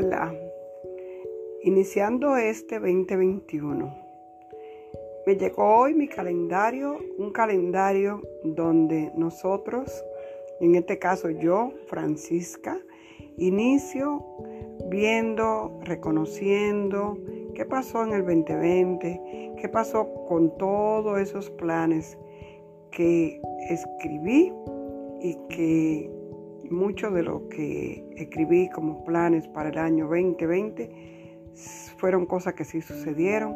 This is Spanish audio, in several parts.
Hola, iniciando este 2021. Me llegó hoy mi calendario, un calendario donde nosotros, en este caso yo, Francisca, inicio viendo, reconociendo qué pasó en el 2020, qué pasó con todos esos planes que escribí y que mucho de lo que escribí como planes para el año 2020 fueron cosas que sí sucedieron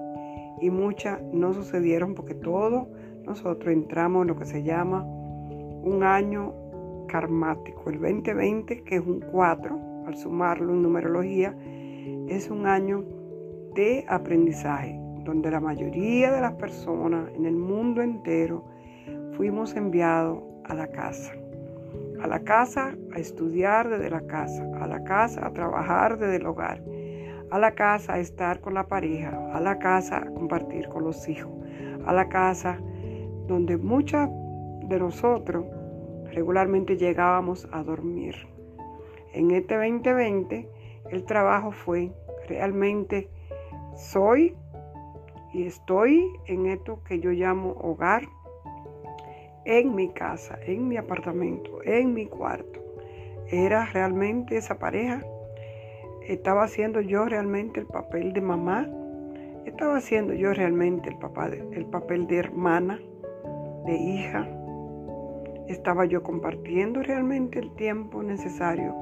y muchas no sucedieron porque todos nosotros entramos en lo que se llama un año karmático. El 2020, que es un 4, al sumarlo en numerología, es un año de aprendizaje, donde la mayoría de las personas en el mundo entero fuimos enviados a la casa a la casa a estudiar desde la casa, a la casa a trabajar desde el hogar, a la casa a estar con la pareja, a la casa a compartir con los hijos, a la casa donde muchas de nosotros regularmente llegábamos a dormir. En este 2020 el trabajo fue realmente soy y estoy en esto que yo llamo hogar en mi casa, en mi apartamento, en mi cuarto. ¿Era realmente esa pareja? ¿Estaba haciendo yo realmente el papel de mamá? ¿Estaba haciendo yo realmente el, papá el papel de hermana, de hija? ¿Estaba yo compartiendo realmente el tiempo necesario?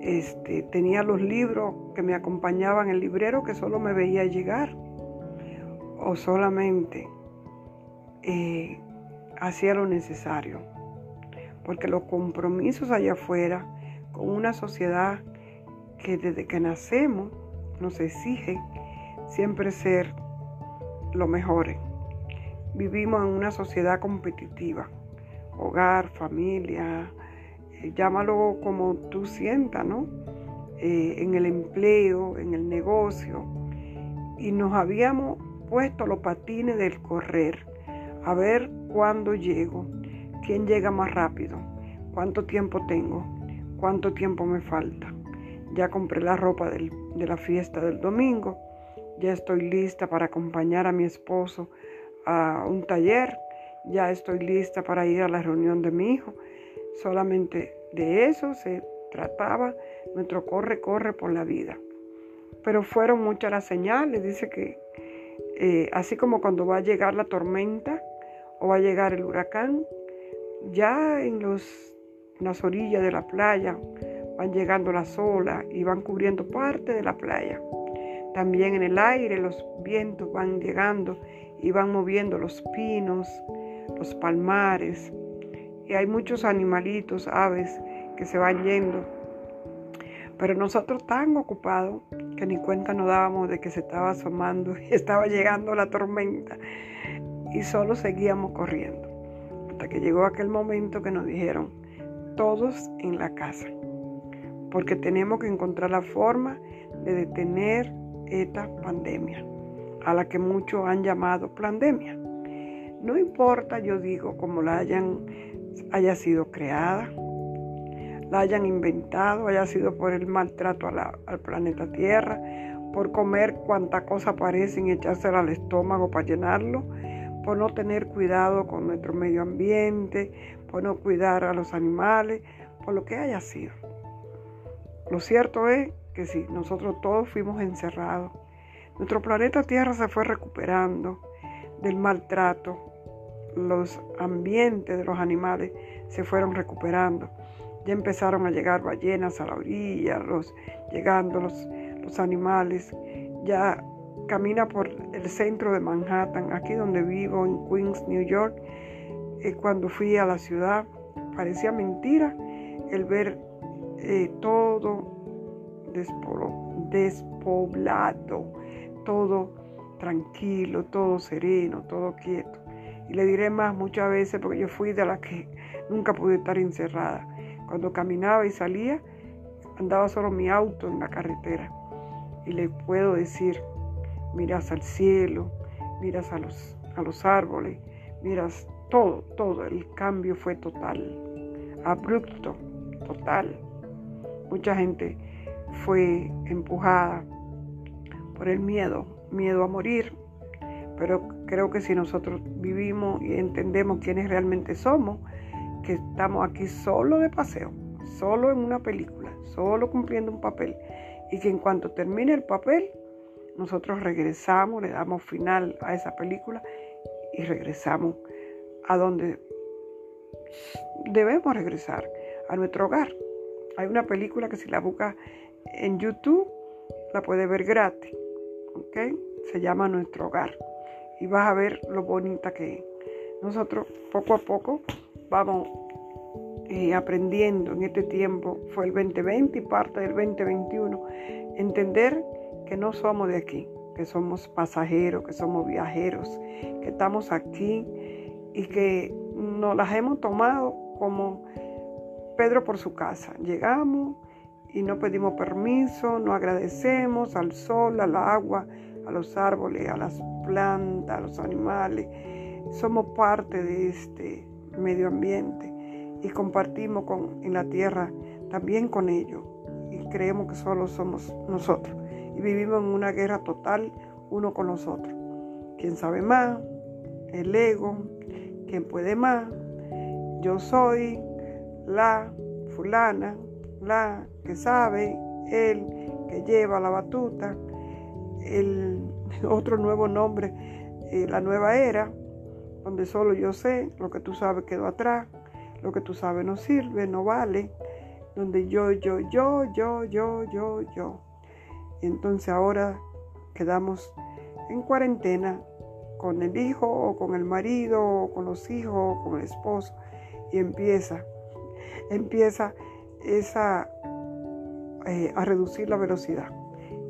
Este, tenía los libros que me acompañaban, el librero que solo me veía llegar. O solamente eh, hacía lo necesario. Porque los compromisos allá afuera con una sociedad que desde que nacemos nos exige siempre ser lo mejor. Vivimos en una sociedad competitiva, hogar, familia, eh, llámalo como tú sientas, ¿no? Eh, en el empleo, en el negocio, y nos habíamos puesto los patines del correr a ver cuándo llego, quién llega más rápido, cuánto tiempo tengo, cuánto tiempo me falta. Ya compré la ropa de la fiesta del domingo, ya estoy lista para acompañar a mi esposo a un taller, ya estoy lista para ir a la reunión de mi hijo. Solamente de eso se trataba nuestro corre, corre por la vida. Pero fueron muchas las señales, dice que eh, así como cuando va a llegar la tormenta, o va a llegar el huracán, ya en, los, las orillas de la playa van llegando las olas y van cubriendo parte de la playa. También en el aire los vientos van llegando y van moviendo los pinos, los palmares. Y hay muchos animalitos, aves que se van yendo. Pero nosotros tan ocupados que ni cuenta nos dábamos de que se estaba asomando y estaba llegando la tormenta y solo seguíamos corriendo. Hasta que llegó aquel momento que nos dijeron, todos en la casa, porque tenemos que encontrar la forma de detener esta pandemia, a la que muchos han llamado pandemia. No importa, yo digo, cómo la hayan, haya sido creada, la hayan inventado, haya sido por el maltrato al planeta Tierra, por comer cuanta cosa aparece y echársela al estómago para llenarlo, por no tener cuidado con nuestro medio ambiente, por no cuidar a los animales, por lo que haya sido. Lo cierto es que si nosotros todos fuimos encerrados, nuestro planeta Tierra se fue recuperando del maltrato, los ambientes de los animales se fueron recuperando. Ya empezaron a llegar ballenas a la orilla, los, llegando los, los animales, ya camina por el centro de Manhattan, aquí donde vivo, en Queens, New York. Eh, cuando fui a la ciudad, parecía mentira el ver eh, todo despoblado, todo tranquilo, todo sereno, todo quieto. Y le diré más muchas veces porque yo fui de la que nunca pude estar encerrada. Cuando caminaba y salía, andaba solo mi auto en la carretera. Y le puedo decir, miras al cielo, miras a los, a los árboles, miras todo, todo. El cambio fue total, abrupto, total. Mucha gente fue empujada por el miedo, miedo a morir. Pero creo que si nosotros vivimos y entendemos quiénes realmente somos, que estamos aquí solo de paseo, solo en una película, solo cumpliendo un papel, y que en cuanto termine el papel, nosotros regresamos, le damos final a esa película y regresamos a donde debemos regresar, a nuestro hogar. Hay una película que si la busca en YouTube, la puede ver gratis. Se llama Nuestro Hogar. Y vas a ver lo bonita que es. Nosotros poco a poco vamos eh, aprendiendo en este tiempo. Fue el 2020 y parte del 2021. Entender que no somos de aquí, que somos pasajeros, que somos viajeros, que estamos aquí y que nos las hemos tomado como Pedro por su casa. Llegamos y no pedimos permiso, no agradecemos al sol, al agua, a los árboles, a las plantas, a los animales. Somos parte de este medio ambiente y compartimos con, en la tierra también con ellos y creemos que solo somos nosotros y vivimos en una guerra total uno con los otros. ¿Quién sabe más? El ego, ¿quién puede más? Yo soy la fulana, la que sabe, el que lleva la batuta, el otro nuevo nombre, eh, la nueva era, donde solo yo sé, lo que tú sabes quedó atrás, lo que tú sabes no sirve, no vale, donde yo, yo, yo, yo, yo, yo, yo. Y entonces ahora quedamos en cuarentena con el hijo o con el marido o con los hijos o con el esposo y empieza, empieza esa eh, a reducir la velocidad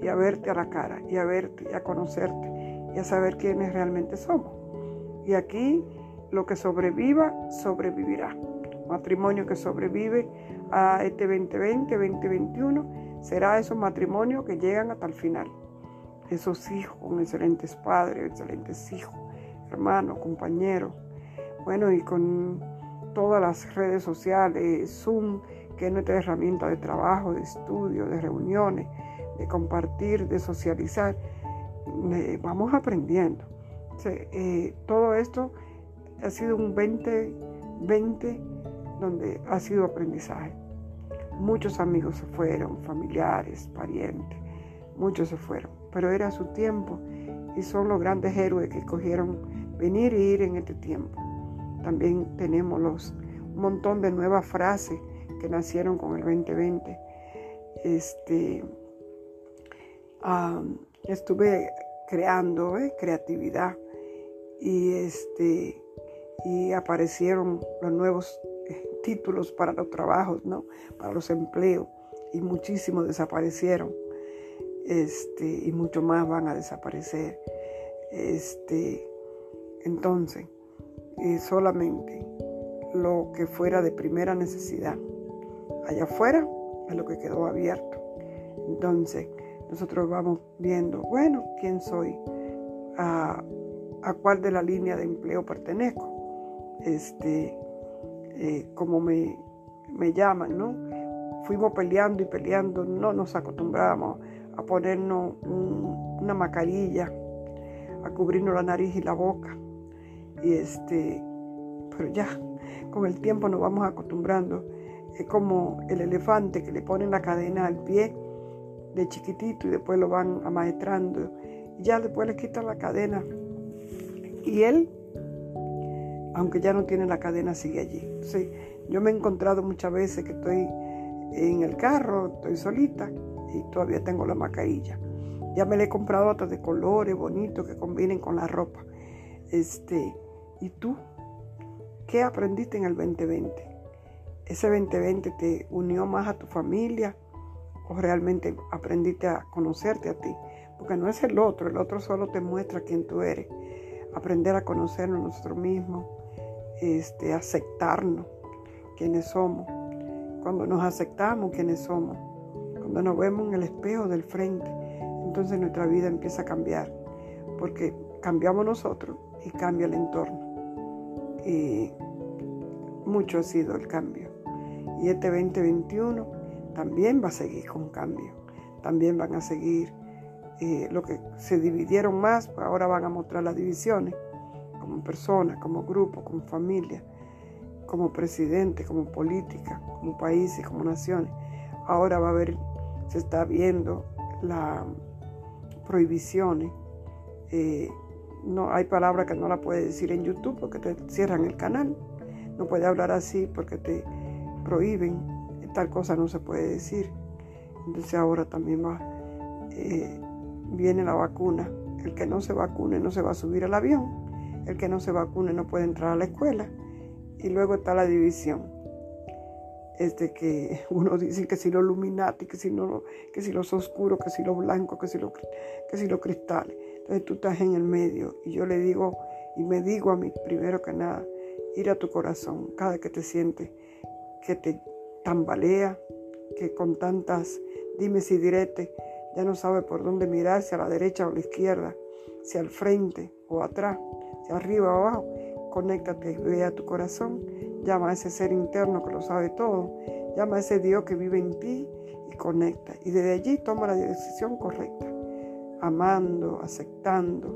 y a verte a la cara y a verte y a conocerte y a saber quiénes realmente somos. Y aquí lo que sobreviva, sobrevivirá. Matrimonio que sobrevive a este 2020, 2021, será esos matrimonios que llegan hasta el final. Esos hijos con excelentes padres, excelentes hijos, hermanos, compañeros. Bueno, y con todas las redes sociales, Zoom, que es nuestra herramienta de trabajo, de estudio, de reuniones, de compartir, de socializar. vamos aprendiendo. Eh, todo esto ha sido un 2020 donde ha sido aprendizaje. Muchos amigos se fueron, familiares, parientes, muchos se fueron, pero era su tiempo y son los grandes héroes que cogieron venir e ir en este tiempo. También tenemos los, un montón de nuevas frases que nacieron con el 2020. Este, estuve creando eh, creatividad y, este, y aparecieron los nuevos títulos para los trabajos, ¿no? para los empleos y muchísimos desaparecieron este, y mucho más van a desaparecer. Este, entonces, eh, solamente lo que fuera de primera necesidad allá afuera es lo que quedó abierto. Entonces, nosotros vamos viendo, bueno, quién soy, a, cuál de la línea de empleo pertenezco, este, eh, como me, me llaman, ¿no? Fuimos peleando y peleando, no nos acostumbramos a ponernos una mascarilla, a cubrirnos la nariz y la boca. Y este, pero ya, con el tiempo nos vamos acostumbrando es como el elefante que le ponen la cadena al pie de chiquitito y después lo van amaestrando. Y ya después le quitan la cadena. Y él, aunque ya no tiene la cadena, sigue allí. yo me he encontrado muchas veces que estoy en el carro, estoy solita y todavía tengo la mascarilla. Ya me la he comprado hasta de colores bonitos que combinen con la ropa. Este, ¿y tú? ¿Qué aprendiste en el 2020? ese 2020 te unió más a tu familia o realmente aprendiste a conocerte a ti. Porque no es el otro, el otro solo te muestra quién tú eres. Aprender a conocernos nosotros mismos, este, aceptarnos quiénes somos. Cuando nos aceptamos quiénes somos, cuando nos vemos en el espejo del frente, entonces nuestra vida empieza a cambiar. Porque cambiamos nosotros y cambia el entorno. Y mucho ha sido el cambio. Y este 2021 también va a seguir con cambio. también van a seguir eh, lo que se dividieron más, pues ahora van a mostrar las divisiones como personas, como grupo, como familia, como presidente, como política, como países, como naciones. Ahora va a haber, se está viendo las prohibiciones. Eh, no hay palabra que no la puedes decir en YouTube porque te cierran el canal. No puedes hablar así porque te prohíben. Tal cosa no se puede decir. Entonces ahora también va, eh, viene la vacuna. El que no se vacune no se va a subir al avión. El que no se vacune no puede entrar a la escuela. Y luego está la división. Este que uno dice que si los Illuminati, que si, no, que si los oscuros, que si los blancos, que si los, que si los cristales. Entonces tú estás en el medio y yo le digo y me digo a mí primero que nada, ir a tu corazón cada que te sientes que te tambalea, que con tantas dimes y diretes ya no sabe por dónde mirar, si a la derecha o a la izquierda, si al frente o atrás, arriba o abajo. Conéctate, ve a tu corazón, llama a ese ser interno que lo sabe todo, llama a ese Dios que vive en ti y conecta. Y desde allí toma la decisión correcta amando, aceptando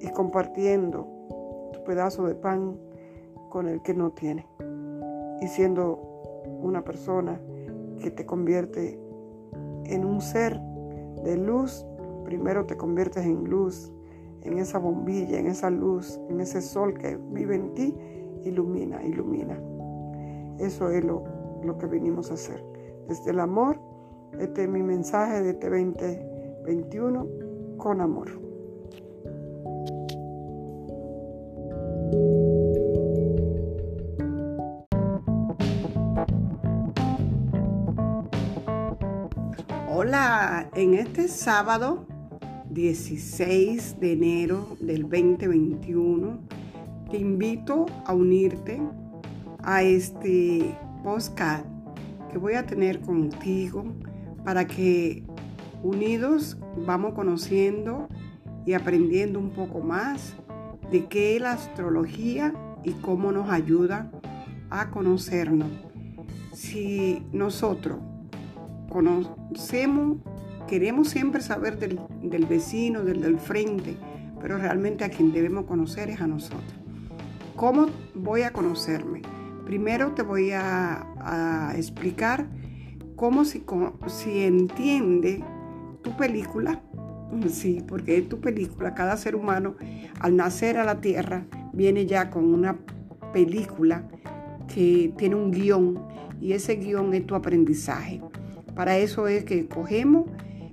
y compartiendo tu pedazo de pan con el que no tiene. Y siendo una persona que te convierte en un ser de luz, primero te conviertes en luz, en esa bombilla, en esa luz, en ese sol que vive en ti, ilumina, ilumina. Eso es lo, lo que venimos a hacer. Desde el amor, este es mi mensaje de este 20 21 con amor. Hola, en este sábado 16 de enero del 2021 te invito a unirte a este podcast que voy a tener contigo para que Unidos vamos conociendo y aprendiendo un poco más de qué es la astrología y cómo nos ayuda a conocernos. Si nosotros conocemos, queremos siempre saber del, vecino, del del frente, pero realmente a quien debemos conocer es a nosotros. ¿Cómo voy a conocerme? Primero te voy a, explicar cómo si, si entiende tu película, sí, porque es tu película, cada ser humano al nacer a la tierra viene ya con una película que tiene un guion y ese guion es tu aprendizaje. Para eso es que cogemos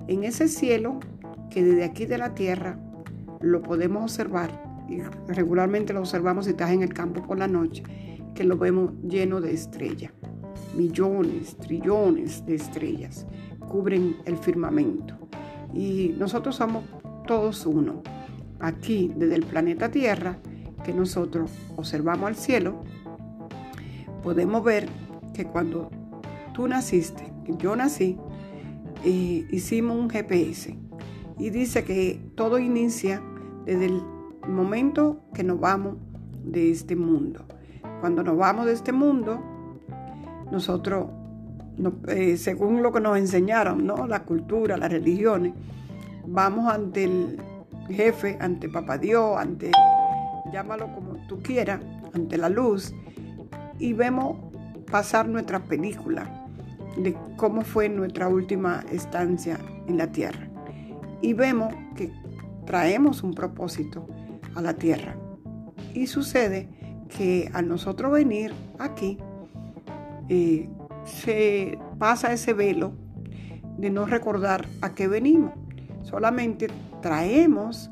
en ese cielo que desde aquí de la tierra lo podemos observar y regularmente lo observamos si estás en el campo por la noche, que lo vemos lleno de estrellas, millones, trillones de estrellas cubren el firmamento. Y nosotros somos todos uno. Aquí, desde el planeta Tierra, que nosotros observamos al cielo, podemos ver que cuando tú naciste, yo nací, hicimos un GPS. Y dice que todo inicia desde el momento que nos vamos de este mundo. Cuando nos vamos de este mundo, nosotros eh, según lo que nos enseñaron, ¿no? la cultura, las religiones, vamos ante el jefe, ante Papá Dios, ante, llámalo como tú quieras, ante la luz, y vemos pasar nuestra película de cómo fue nuestra última estancia en la tierra. Y vemos que traemos un propósito a la tierra. Y sucede que al nosotros venir aquí, eh, se pasa ese velo de no recordar a qué venimos. Solamente traemos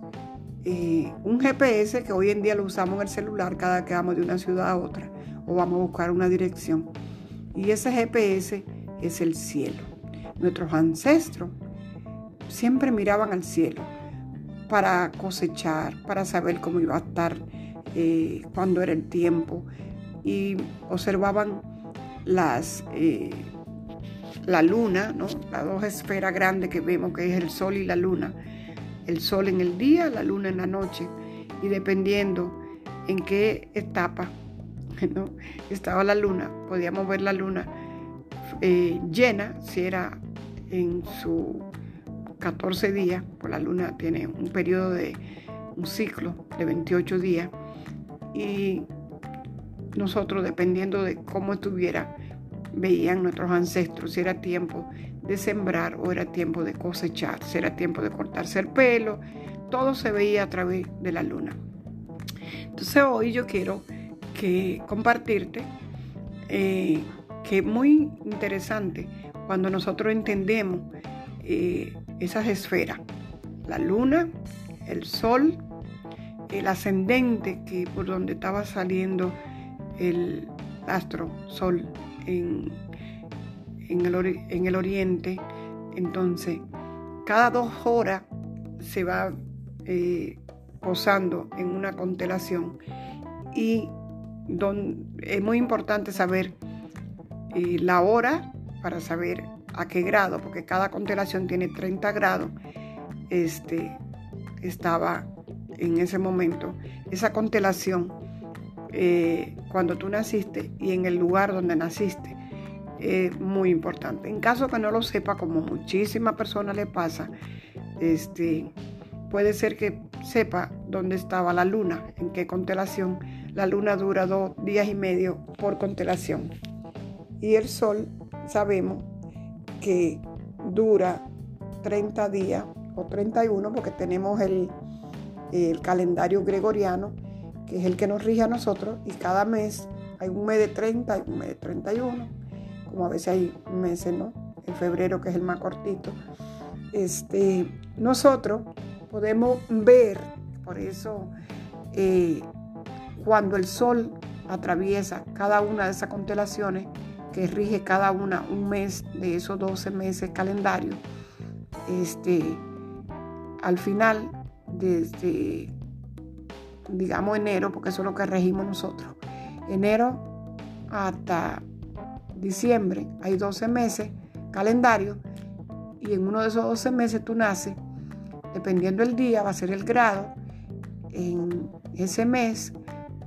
eh, un GPS que hoy en día lo usamos en el celular cada que vamos de una ciudad a otra o vamos a buscar una dirección. Y ese GPS es el cielo. Nuestros ancestros siempre miraban al cielo para cosechar, para saber cómo iba a estar, eh, cuándo era el tiempo y observaban las, eh, la luna, ¿no? las dos esferas grandes que vemos, que es el sol y la luna. El sol en el día, la luna en la noche. Y dependiendo en qué etapa estaba la luna, podíamos ver la luna eh, llena, si era en su 14 días, pues la luna tiene un periodo de un ciclo de 28 días y nosotros dependiendo de cómo estuviera, veían nuestros ancestros si era tiempo de sembrar o era tiempo de cosechar, si era tiempo de cortarse el pelo, todo se veía a través de la luna. Entonces hoy yo quiero que compartirte eh, que es muy interesante cuando nosotros entendemos eh, esas esferas, la luna, el sol, el ascendente que por donde estaba saliendo el astro sol en, en, el, en el oriente, entonces cada dos horas se va eh, posando en una constelación. Y es muy importante saber eh, la hora para saber a qué grado, porque cada constelación tiene 30 grados. Este estaba en ese momento, esa constelación, eh, cuando tú naciste y en el lugar donde naciste, es muy importante. En caso que no lo sepa, como muchísimas personas le pasa, este, puede ser que sepa dónde estaba la luna, en qué constelación. La luna dura dos días y medio por constelación. Y el sol, sabemos que dura 30 días o 31 porque tenemos el, el calendario gregoriano, que es el que nos rige a nosotros, y cada mes hay un mes de 30 y un mes de 31, como a veces hay meses, ¿no? En febrero, que es el más cortito. Este, nosotros podemos ver, por eso eh, cuando el sol atraviesa cada una de esas constelaciones, que rige cada una un mes de esos 12 meses calendario, este, al final, desde, digamos, enero, porque eso es lo que regimos nosotros, enero hasta diciembre, hay 12 meses calendario, y en uno de esos 12 meses tú naces dependiendo del día, va a ser el grado en ese mes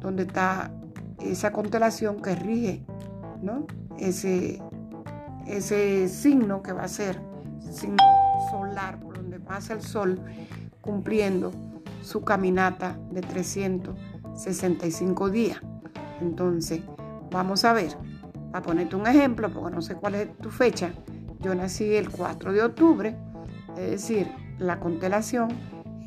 donde está esa constelación que rige, ¿no? Ese, ese signo que va a ser signo solar, por donde pasa el sol, cumpliendo su caminata de 365 días. Entonces, vamos a ver, a ponerte un ejemplo, porque no sé cuál es tu fecha. Yo nací el 4 de octubre, es decir, la constelación,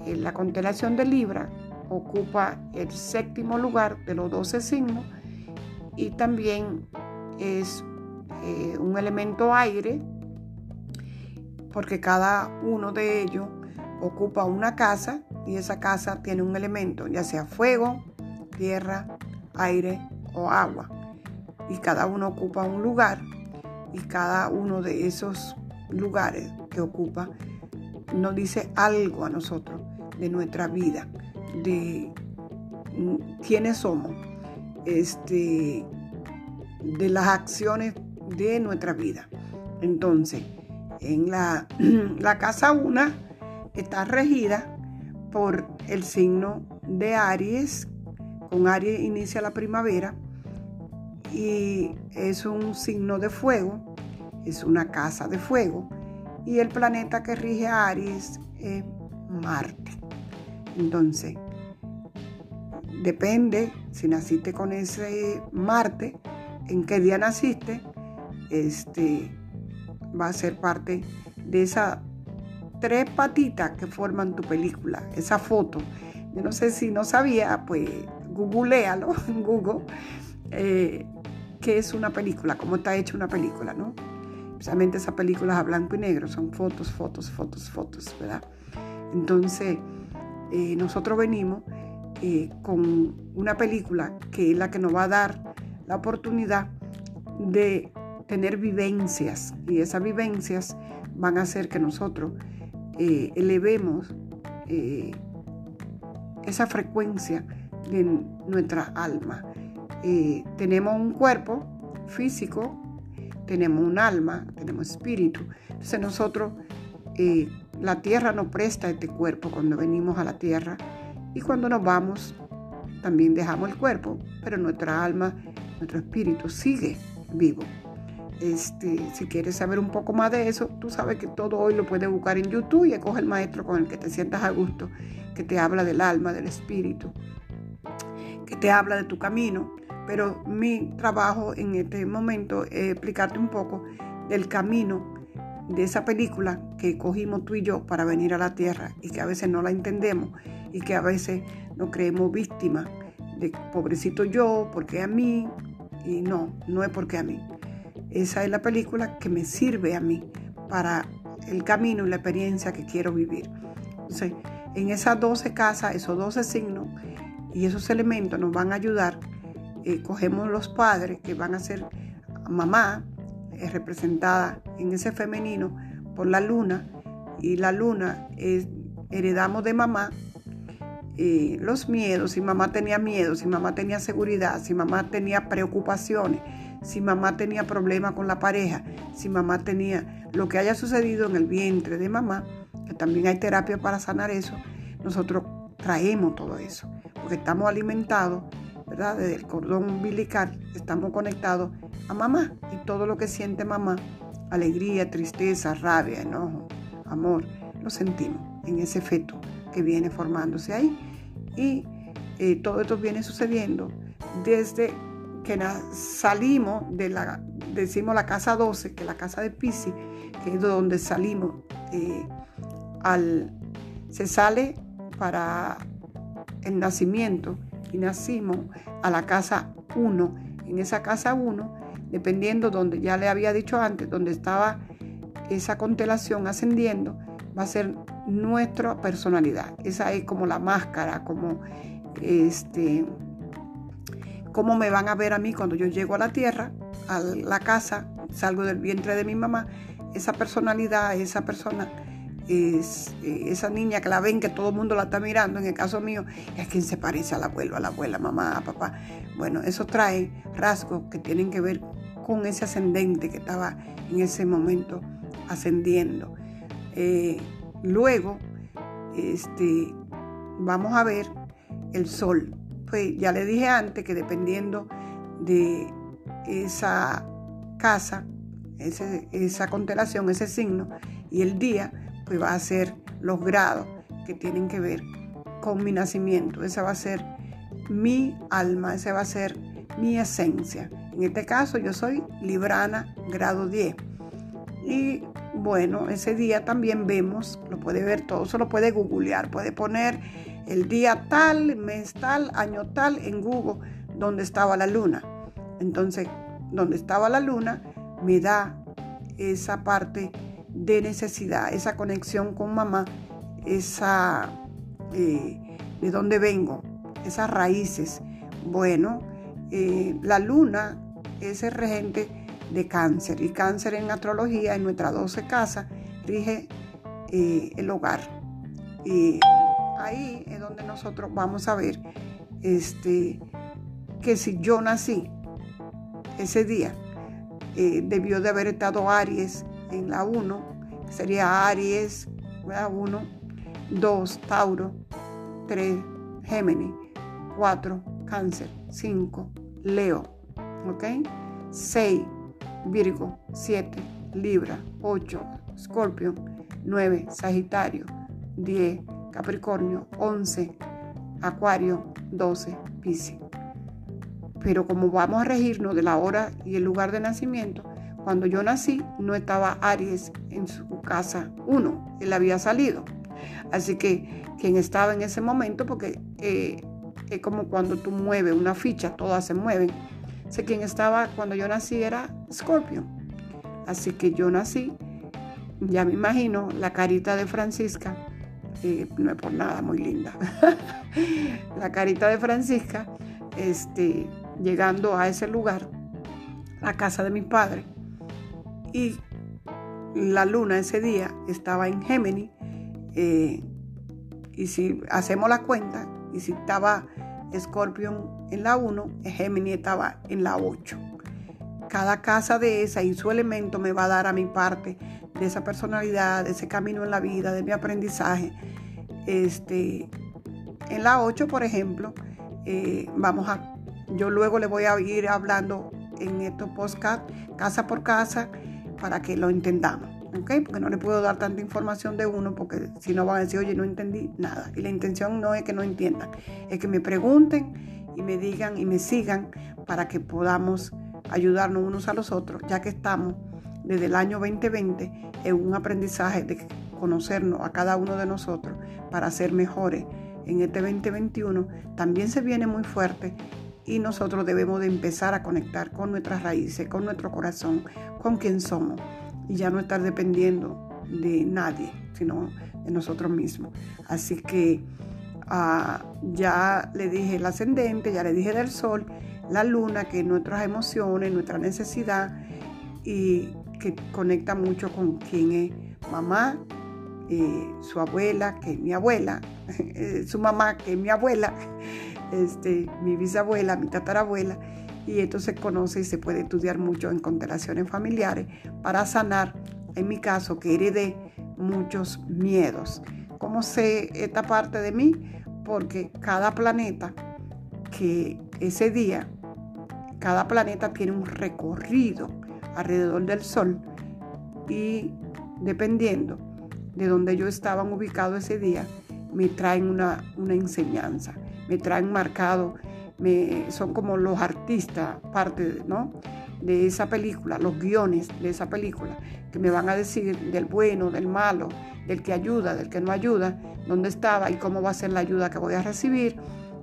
eh, la constelación de Libra ocupa el séptimo lugar de los 12 signos y también es eh, un elemento aire porque cada uno de ellos ocupa una casa y esa casa tiene un elemento, ya sea fuego, tierra, aire o agua. Y cada uno ocupa un lugar y cada uno de esos lugares que ocupa nos dice algo a nosotros de nuestra vida, de quiénes somos, este, de las acciones de nuestra vida. Entonces, en la, la casa 1 está regida por el signo de Aries. Con Aries inicia la primavera y es un signo de fuego, es una casa de fuego y el planeta que rige a Aries es Marte. Entonces, depende si naciste con ese Marte, en qué día naciste, este va a ser parte de esas tres patitas que forman tu película, esa foto. Yo no sé si no sabía, pues googlealo en Google, eh, qué es una película, cómo está hecha una película, ¿no? Especialmente esas películas a blanco y negro, son fotos, fotos, fotos, fotos, ¿verdad? Entonces, eh, nosotros venimos eh, con una película que es la que nos va a dar la oportunidad de tener vivencias y esas vivencias van a hacer que nosotros eh, elevemos esa frecuencia de nuestra alma. tenemos un cuerpo físico tenemos un alma, tenemos espíritu. Entonces nosotros, eh, la tierra nos presta este cuerpo cuando venimos a la tierra y cuando nos vamos también dejamos el cuerpo, pero nuestra alma, nuestro espíritu sigue vivo. Este, si quieres saber un poco más de eso, tú sabes que todo hoy lo puedes buscar en YouTube y escoge el maestro con el que te sientas a gusto, que te habla del alma, del espíritu, que te habla de tu camino. Pero mi trabajo en este momento es explicarte un poco del camino de esa película que cogimos tú y yo para venir a la tierra y que a veces no la entendemos y que a veces nos creemos víctimas pobrecito yo, porque a mí, y no, no es porque a mí. Esa es la película que me sirve a mí para el camino y la experiencia que quiero vivir. Entonces, en esas 12 casas, esos 12 signos y esos elementos nos van a ayudar. Eh, cogemos los padres que van a ser mamá, es representada en ese femenino por la luna y la luna heredamos de mamá los miedos, si mamá tenía miedo, si mamá tenía seguridad, si mamá tenía preocupaciones, si mamá tenía problemas con la pareja, si mamá tenía lo que haya sucedido en el vientre de mamá, que también hay terapia para sanar eso, nosotros traemos todo eso, porque estamos alimentados, ¿verdad? Desde el cordón umbilical estamos conectados a mamá y todo lo que siente mamá, alegría, tristeza, rabia, enojo, amor, lo sentimos en ese feto que viene formándose ahí. Y eh, todo esto viene sucediendo desde que salimos de la, decimos la casa 12, que es la casa de Pisi, que es donde salimos, eh, al, se sale para el nacimiento y nacimos a la casa 1. En esa casa 1 dependiendo donde ya le había dicho antes, donde estaba esa constelación ascendiendo, va a ser nuestra personalidad. Esa es como la máscara, como este, cómo me van a ver a mí cuando yo llego a la tierra, a la casa, salgo del vientre de mi mamá. Esa personalidad, esa persona, es esa niña que la ven, que todo el mundo la está mirando, en el caso mío, es quien se parece al abuelo, a la abuela, mamá, papá. Bueno, eso trae rasgos que tienen que ver con ese ascendente que estaba en ese momento ascendiendo. Eh, luego, este, vamos a ver el sol. Pues ya le dije antes que dependiendo de esa casa, esa constelación, ese signo y el día, pues va a ser los grados que tienen que ver con mi nacimiento. Esa va a ser mi alma, esa va a ser mi esencia. En este caso yo soy Librana grado 10. Y bueno, ese día también vemos, lo puede ver todo, se lo puede googlear, puede poner el día tal, mes tal, año tal en Google donde estaba la luna. Entonces, donde estaba la luna me da esa parte de necesidad, esa conexión con mamá, esa eh, de dónde vengo, esas raíces. Bueno, eh, la luna es el regente de cáncer y cáncer en astrología en nuestra 12 casa rige eh, el hogar. Y ahí es donde nosotros vamos a ver este, que si yo nací ese día, eh, debió de haber estado Aries en la 1, sería Aries, 1, 2, Tauro, 3, Géminis, 4, Cáncer, 5, Leo, ¿ok? 6, Virgo, 7, Libra, 8, Scorpio, 9, Sagitario, 10, Capricornio, 11, Acuario, 12, Piscis. Pero como vamos a regirnos de la hora y el lugar de nacimiento, cuando yo nací no estaba Aries en su casa 1, él había salido. Así que quien estaba en ese momento, porque eh, es como cuando tú mueves una ficha, todas se mueven. Sé quien estaba cuando yo nací era Scorpio. Así que yo nací, ya me imagino la carita de Francisca, no es por nada muy linda, la carita de Francisca, este, llegando a ese lugar, la casa de mi padre. Y la luna ese día estaba en Géminis. Eh, y si hacemos la cuenta, y si estaba Scorpion en la 1, Géminis estaba en la 8. Cada casa de esa y su elemento me va a dar a mi parte de esa personalidad, de ese camino en la vida, de mi aprendizaje. Este, en la 8, por ejemplo, eh, vamos a, yo luego le voy a ir hablando en estos podcast casa por casa para que lo entendamos. ¿ok? Porque no le puedo dar tanta información de uno porque si no van a decir, oye, no entendí nada. Y la intención no es que no entiendan, es que me pregunten y me digan y me sigan para que podamos ayudarnos unos a los otros, ya que estamos desde el año 2020 en un aprendizaje de conocernos a cada uno de nosotros para ser mejores en este 2021, también se viene muy fuerte y nosotros debemos de empezar a conectar con nuestras raíces, con nuestro corazón, con quien somos y ya no estar dependiendo de nadie, sino de nosotros mismos. Así que ya le dije el ascendente, ya le dije del sol, la luna, que nuestras emociones, nuestra necesidad y que conecta mucho con quien es mamá, eh, su abuela, que es mi abuela, eh, su mamá, que es mi abuela, este, mi bisabuela, mi tatarabuela, y esto se conoce y se puede estudiar mucho en constelaciones familiares para sanar, en mi caso, que heredé muchos miedos. ¿Cómo sé esta parte de mí? Porque cada planeta que ese día, cada planeta tiene un recorrido alrededor del Sol y dependiendo de donde yo estaba ubicado ese día, me traen una, una enseñanza, me traen marcado son como los artistas, parte ¿no? de esa película, los guiones de esa película, que me van a decir del bueno, del malo, del que ayuda, del que no ayuda, dónde estaba y cómo va a ser la ayuda que voy a recibir,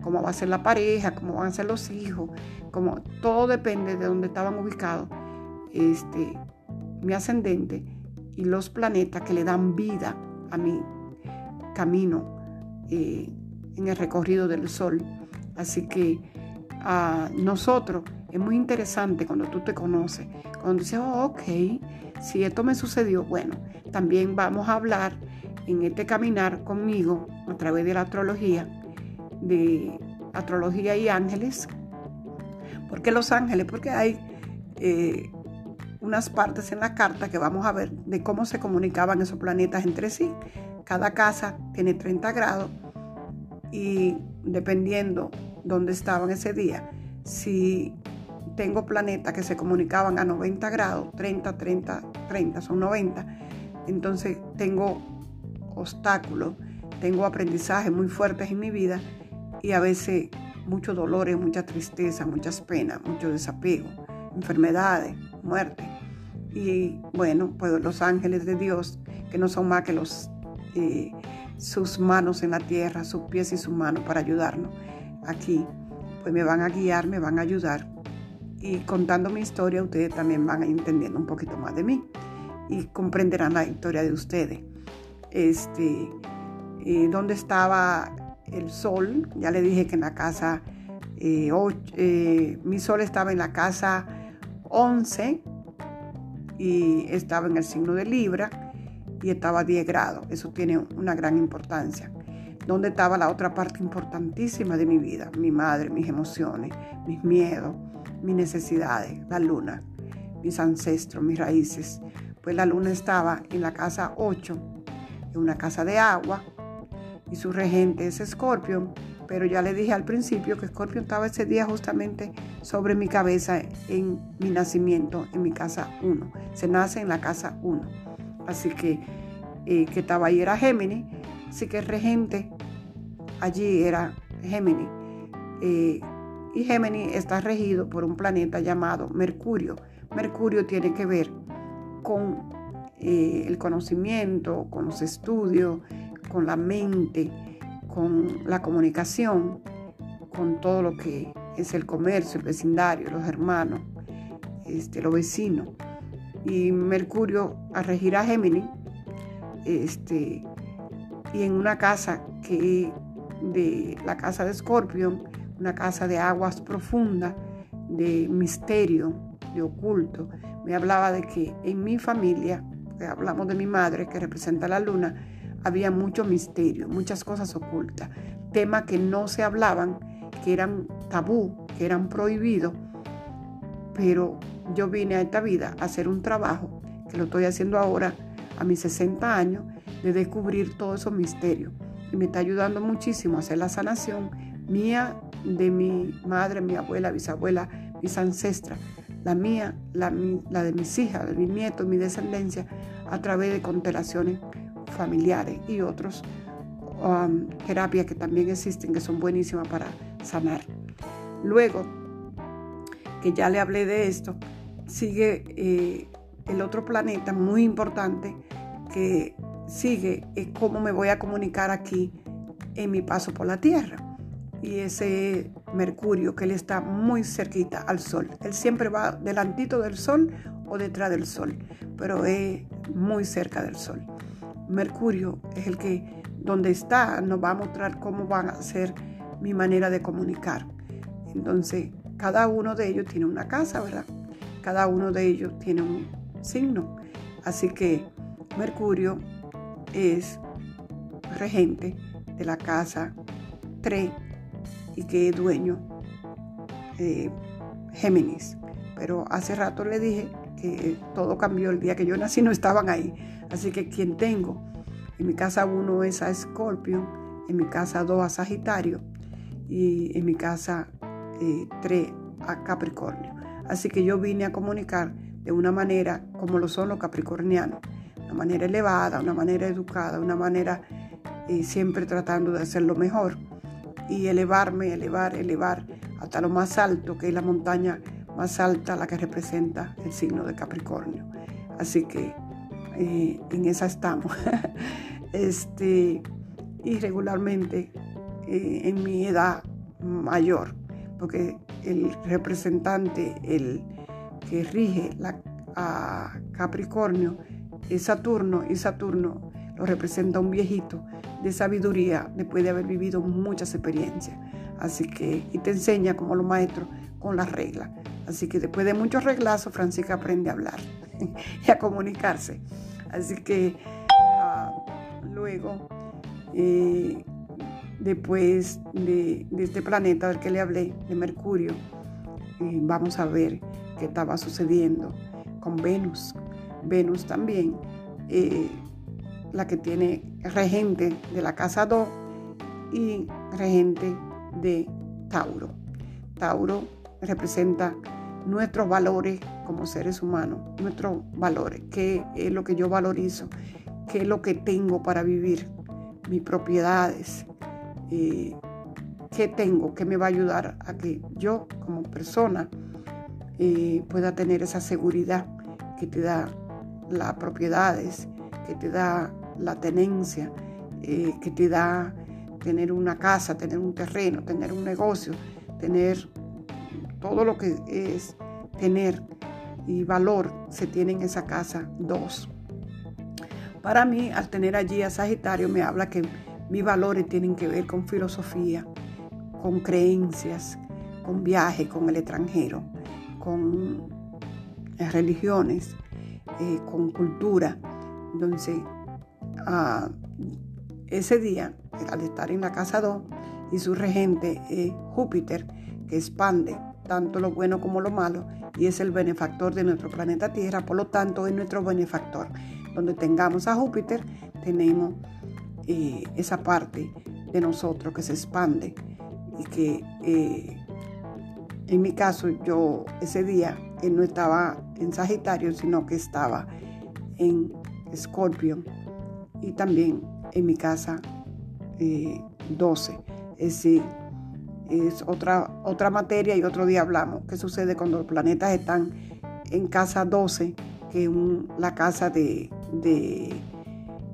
cómo va a ser la pareja, cómo van a ser los hijos, como todo depende de dónde estaban ubicados este, mi ascendente y los planetas que le dan vida a mi camino eh, en el recorrido del sol. Así que a nosotros es muy interesante cuando tú te conoces, cuando dices, oh, ok, si esto me sucedió, bueno, también vamos a hablar en este caminar conmigo a través de la astrología, de astrología y ángeles. ¿Por qué los ángeles? Porque hay eh, unas partes en la carta que vamos a ver de cómo se comunicaban esos planetas entre sí. Cada casa tiene 30 grados y dependiendo dónde estaban ese día, si tengo planetas que se comunicaban a 90 grados, 30, 30, 30, son 90, entonces tengo obstáculos, tengo aprendizajes muy fuertes en mi vida y a veces muchos dolores, mucha tristeza, muchas penas, mucho desapego, enfermedades, muerte. Y bueno, pues los ángeles de Dios, que no son más que los eh, sus manos en la tierra, sus pies y sus manos para ayudarnos aquí, pues me van a guiar, me van a ayudar. Y contando mi historia, ustedes también van entendiendo un poquito más de mí y comprenderán la historia de ustedes. Este, eh, ¿Dónde estaba el sol? Ya le dije que en la casa, eh, eh, mi sol estaba en la casa 11 y estaba en el signo de Libra y estaba a 10 grados. Eso tiene una gran importancia. ¿Dónde estaba la otra parte importantísima de mi vida? Mi madre, mis emociones, mis miedos, mis necesidades, la luna, mis ancestros, mis raíces. Pues la luna estaba en la casa 8, en una casa de agua, y su regente es Escorpio, pero ya le dije al principio que Escorpio estaba ese día justamente sobre mi cabeza en mi nacimiento, en mi casa 1. Se nace en la casa 1 así que eh, que estaba ahí era Géminis, así que el regente allí era Géminis. Eh, y Géminis está regido por un planeta llamado Mercurio. Mercurio tiene que ver con eh, el conocimiento, con los estudios, con la mente, con la comunicación, con todo lo que es el comercio, el vecindario, los hermanos, este, los vecinos y Mercurio a regir a Géminis, este, y en una casa que de la casa de Escorpio, una casa de aguas profundas, de misterio, de oculto, me hablaba de que en mi familia, hablamos de mi madre que representa la luna, había mucho misterio, muchas cosas ocultas, temas que no se hablaban, que eran tabú, que eran prohibidos, pero yo vine a esta vida a hacer un trabajo, que lo estoy haciendo ahora a mis 60 años, de descubrir todos esos misterios. Y me está ayudando muchísimo a hacer la sanación mía, de mi madre, mi abuela, bisabuela, mis ancestras, la mía, la, de mis hijas, de mis nietos, mi descendencia, a través de constelaciones familiares y otros um, terapias que también existen que son buenísimas para sanar. Luego, que ya le hablé de esto, sigue eh, el otro planeta muy importante que sigue es cómo me voy a comunicar aquí en mi paso por la Tierra. Y ese Mercurio, que él está muy cerquita al Sol. Él siempre va delantito del Sol o detrás del Sol, pero es muy cerca del Sol. Mercurio es el que donde está nos va a mostrar cómo van a ser mi manera de comunicar. Entonces, cada uno de ellos tiene una casa, ¿verdad? Cada uno de ellos tiene un signo. Así que Mercurio es regente de la casa 3 y que es dueño de Géminis. Pero hace rato le dije que todo cambió el día que yo nací, no estaban ahí. Así que quien tengo, en mi casa 1 es a Escorpio, en mi casa 2 a Sagitario y en mi casa 3 eh, a Capricornio. Así que yo vine a comunicar de una manera como lo son los capricornianos, una manera elevada, una manera educada, una manera eh, siempre tratando de hacer lo mejor y elevarme, elevar, elevar hasta lo más alto, que es la montaña más alta, la que representa el signo de Capricornio. Así que eh, en esa estamos. este, y regularmente eh, en mi edad mayor, porque el representante, el que rige la, a Capricornio, es Saturno, y Saturno lo representa un viejito de sabiduría después de haber vivido muchas experiencias. Así que, y te enseña como los maestros con las reglas. Así que después de muchos reglazos, Francisca aprende a hablar y a comunicarse. Así que ah, luego, eh, después de, este planeta del que le hablé, de Mercurio, eh, vamos a ver qué estaba sucediendo con Venus. Venus también eh, la que tiene regente de la casa 2 y regente de Tauro. Tauro representa nuestros valores como seres humanos, nuestros valores, qué es lo que yo valorizo, qué es lo que tengo para vivir, mis propiedades, eh, qué tengo, qué me va a ayudar a que yo como persona eh, pueda tener esa seguridad que te da las propiedades, que te da la tenencia eh, que te da tener una casa, tener un terreno, tener un negocio, tener todo lo que es tener y valor se tiene en esa casa dos. Para mí, al tener allí a Sagitario, me habla que mis valores tienen que ver con filosofía, con creencias, con viaje, con el extranjero, con religiones, eh, con cultura. Entonces, ese día, al estar en la casa 2, y su regente es Júpiter, que expande tanto lo bueno como lo malo, y es el benefactor de nuestro planeta Tierra, por lo tanto es nuestro benefactor. Donde tengamos a Júpiter, tenemos eh, esa parte de nosotros que se expande y que eh, en mi caso yo ese día él no estaba en Sagitario, sino que estaba en Escorpio y también en mi casa 12. Eh, es decir, es otra, otra materia y otro día hablamos. ¿Qué sucede cuando los planetas están en casa 12, que es la casa de, de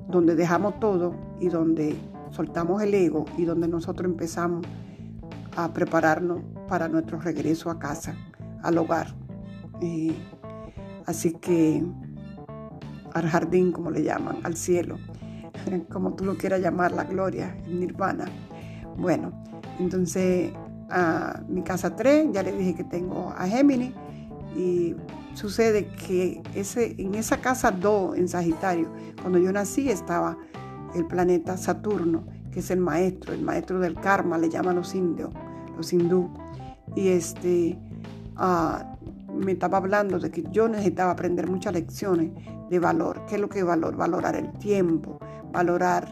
donde dejamos todo y donde soltamos el ego y donde nosotros empezamos a prepararnos para nuestro regreso a casa, al hogar. Eh, así que al jardín, como le llaman, al cielo. como tú lo quieras llamar, la gloria, el nirvana. Bueno, entonces a mi casa 3, ya le dije que tengo a Géminis y sucede que ese, en esa casa 2 en Sagitario, cuando yo nací estaba el planeta Saturno, que es el maestro, el maestro del karma, le llaman los indios, los hindú. Y este, ah, me estaba hablando de que yo necesitaba aprender muchas lecciones de valor. ¿Qué es lo que es valor? Valorar el tiempo, valorar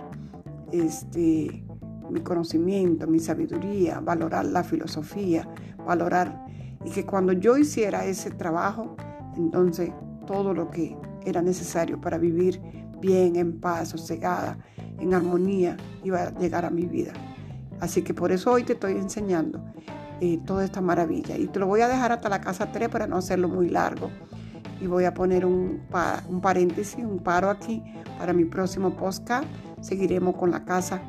este, mi conocimiento, mi sabiduría, valorar la filosofía, valorar y que cuando yo hiciera ese trabajo, entonces todo lo que era necesario para vivir bien, en paz, sosegada, en armonía, iba a llegar a mi vida. Así que por eso hoy te estoy enseñando eh, toda esta maravilla. Y te lo voy a dejar hasta la casa 3 para no hacerlo muy largo. Y voy a poner un, un paréntesis, un paro aquí para mi próximo podcast. Seguiremos con la casa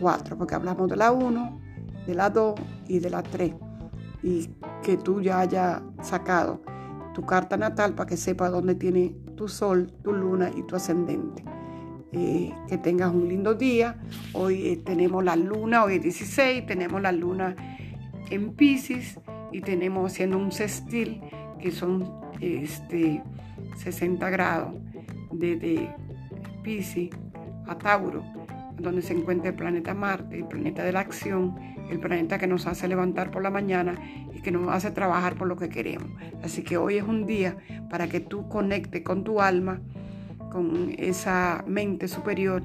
4, eh, porque hablamos de la 1, de la 2 y de la 3. Y que tú ya hayas sacado tu carta natal para que sepa dónde tiene tu sol, tu luna y tu ascendente. Eh, que tengas un lindo día. Hoy eh, tenemos la luna, hoy es 16, tenemos la luna en Pisces y tenemos haciendo un sextil que son este, 60 grados desde Pisces a Tauro, donde se encuentra el planeta Marte, el planeta de la acción, el planeta que nos hace levantar por la mañana y que nos hace trabajar por lo que queremos. Así que hoy es un día para que tú conectes con tu alma, con esa mente superior,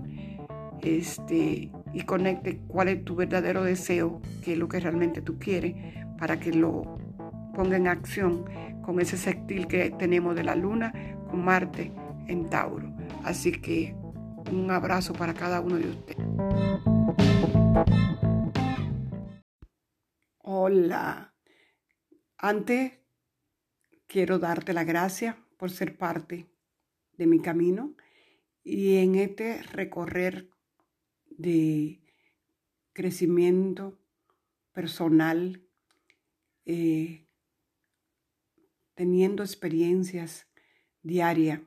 este, y conecte cuál es tu verdadero deseo, qué es lo que realmente tú quieres, para que lo ponga en acción con ese sextil que tenemos de la luna con Marte en Tauro. Así que un abrazo para cada uno de ustedes. Hola. Antes quiero darte la gracia por ser parte de mi camino y en este recorrer de crecimiento personal, eh, teniendo experiencias diarias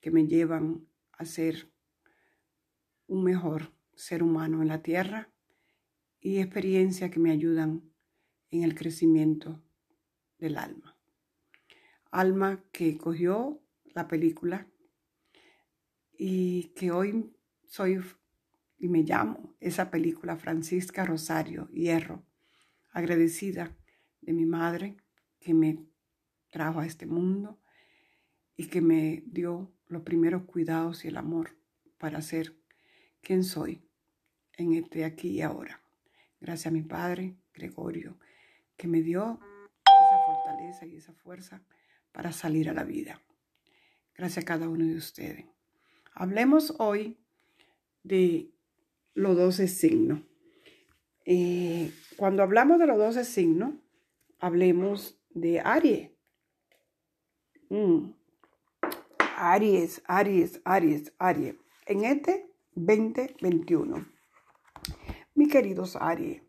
que me llevan a ser un mejor ser humano en la tierra y experiencias que me ayudan en el crecimiento del alma. Alma que cogió la película y que hoy soy y me llamo esa película Francisca Rosario Hierro, agradecida de mi madre que me trajo a este mundo y que me dio los primeros cuidados y el amor para ser quien soy en este aquí y ahora. Gracias a mi padre, Gregorio, que me dio esa fortaleza y esa fuerza para salir a la vida. Gracias a cada uno de ustedes. Hablemos hoy de los 12 signos. Eh, cuando hablamos de los 12 signos, hablemos de Aries. Mm. Aries, Aries, Aries, Aries. En este 2021. Mi queridos Aries,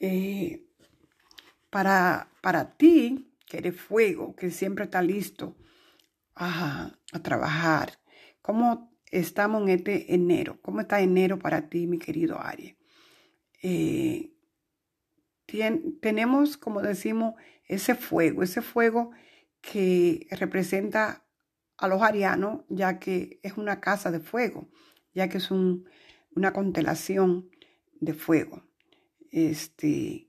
eh, para, para ti, que eres fuego, que siempre está listo a, trabajar, ¿cómo estamos en este enero? ¿Cómo está enero para ti, mi querido Aries? Eh, tenemos, como decimos, ese fuego, ese fuego que representa a los arianos, ya que es una casa de fuego ya que es una constelación de fuego. Este,